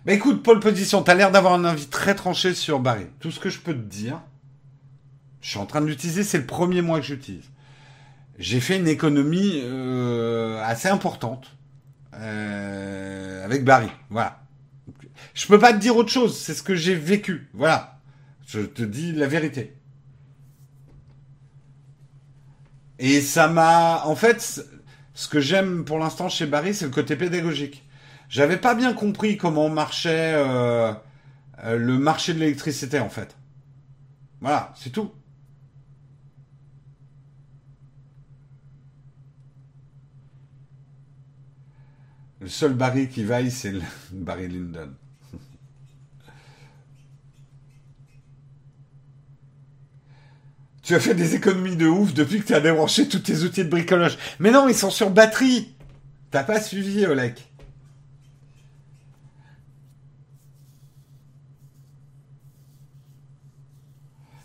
Mais écoute, Paul Position, t'as l'air d'avoir un avis très tranché sur Barry. Tout ce que je peux te dire, je suis en train de l'utiliser, c'est le premier mois que j'utilise. J'ai fait une économie euh, assez importante euh, avec Barry. Voilà. Je peux pas te dire autre chose, c'est ce que j'ai vécu. Voilà. Je te dis la vérité. Et ça m'a... En fait, ce que j'aime pour l'instant chez Barry, c'est le côté pédagogique. J'avais pas bien compris comment marchait euh, le marché de l'électricité, en fait. Voilà, c'est tout. Le seul Barry qui vaille, c'est le Barry Lyndon. Tu as fait des économies de ouf depuis que tu as débranché tous tes outils de bricolage. Mais non, ils sont sur batterie. T'as pas suivi, Olek.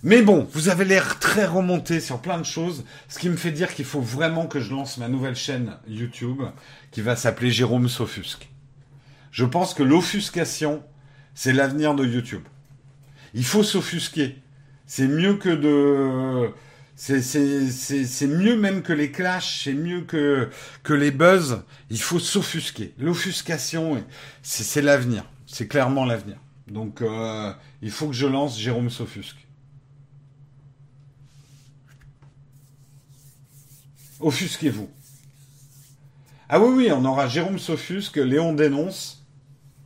Mais bon, vous avez l'air très remonté sur plein de choses, ce qui me fait dire qu'il faut vraiment que je lance ma nouvelle chaîne YouTube qui va s'appeler Jérôme Sofusque. Je pense que l'offuscation, c'est l'avenir de YouTube. Il faut s'offusquer. C'est mieux que de... C'est mieux même que les clashs, c'est mieux que, que les buzz. Il faut s'offusquer. L'offuscation, c'est l'avenir. C'est clairement l'avenir. Donc, euh, il faut que je lance Jérôme s'offusque. Offusquez-vous. Ah oui, oui, on aura Jérôme s'offusque, Léon dénonce.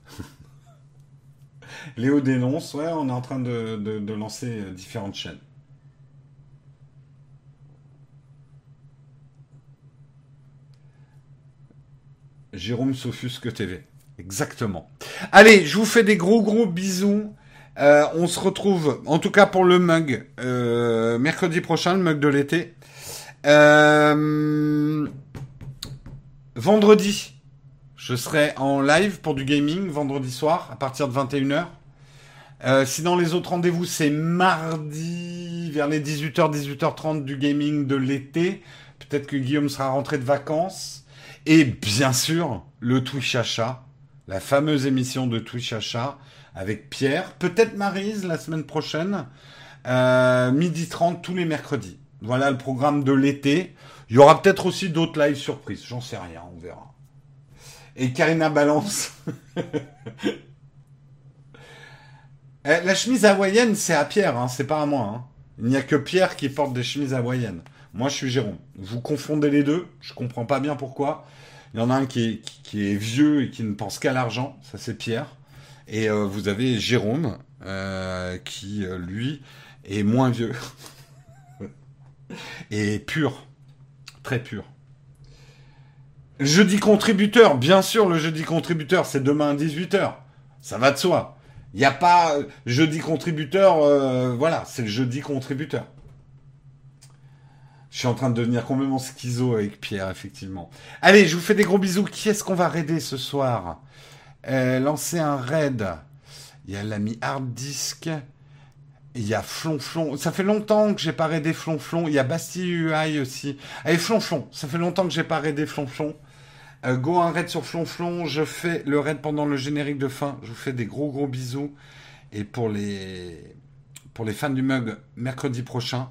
Léo dénonce, ouais, on est en train de, lancer différentes chaînes. Jérôme Sofusque TV. Exactement. Allez, je vous fais des gros gros bisous. Euh, on se retrouve, en tout cas pour le mug, euh, mercredi prochain, le mug de l'été. Euh, vendredi, je serai en live pour du gaming, vendredi soir, à partir de 21h. sinon, les autres rendez-vous, c'est mardi, vers les 18h, 18h30 du gaming de l'été. Peut-être que Guillaume sera rentré de vacances. Et bien sûr, le Twitch Achat, la fameuse émission de Twitch Achat avec Pierre, peut-être Marise la semaine prochaine, euh, midi 30 tous les mercredis. Voilà le programme de l'été. Il y aura peut-être aussi d'autres lives surprises, j'en sais rien, on verra. Et Karina Balance. Eh, la chemise hawaïenne, c'est à Pierre, hein, c'est pas à moi. Hein. Il n'y a que Pierre qui porte des chemises hawaïennes. Moi, je suis Jérôme. Vous confondez les deux, je comprends pas bien pourquoi. Il y en a un qui est, qui est vieux et qui ne pense qu'à l'argent, ça c'est Pierre. Et euh, vous avez Jérôme, euh, qui euh, lui est moins vieux. et pur. Très pur. Jeudi contributeur, bien sûr, le jeudi contributeur, c'est demain à 18h. Ça va de soi. Il n'y a pas jeudi contributeur, voilà, c'est le jeudi contributeur. Je suis en train de devenir complètement schizo avec Pierre, effectivement. Allez, je vous fais des gros bisous. Qui est-ce qu'on va raider ce soir? Euh, Lancer un raid. Il y a l'ami Hard Disk. Il y a Flonflon. Ça fait longtemps que j'ai pas raidé Flonflon. Il y a Bastille UI aussi. Allez, Flonflon. Ça fait longtemps que j'ai pas raidé Flonflon. Euh, go un raid sur Flonflon. Je fais le raid pendant le générique de fin. Je vous fais des gros gros bisous. Et pour les, pour les fans du mug, mercredi prochain,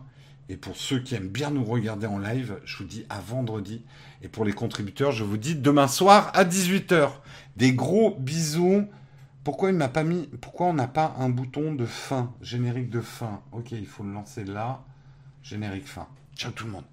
et pour ceux qui aiment bien nous regarder en live, je vous dis à vendredi. Et pour les contributeurs, je vous dis demain soir à 18h. Des gros bisous. Pourquoi il m'a pas mis, pourquoi on n'a pas un bouton de fin, générique de fin? Ok, il faut le lancer là. Générique fin. Ciao tout le monde.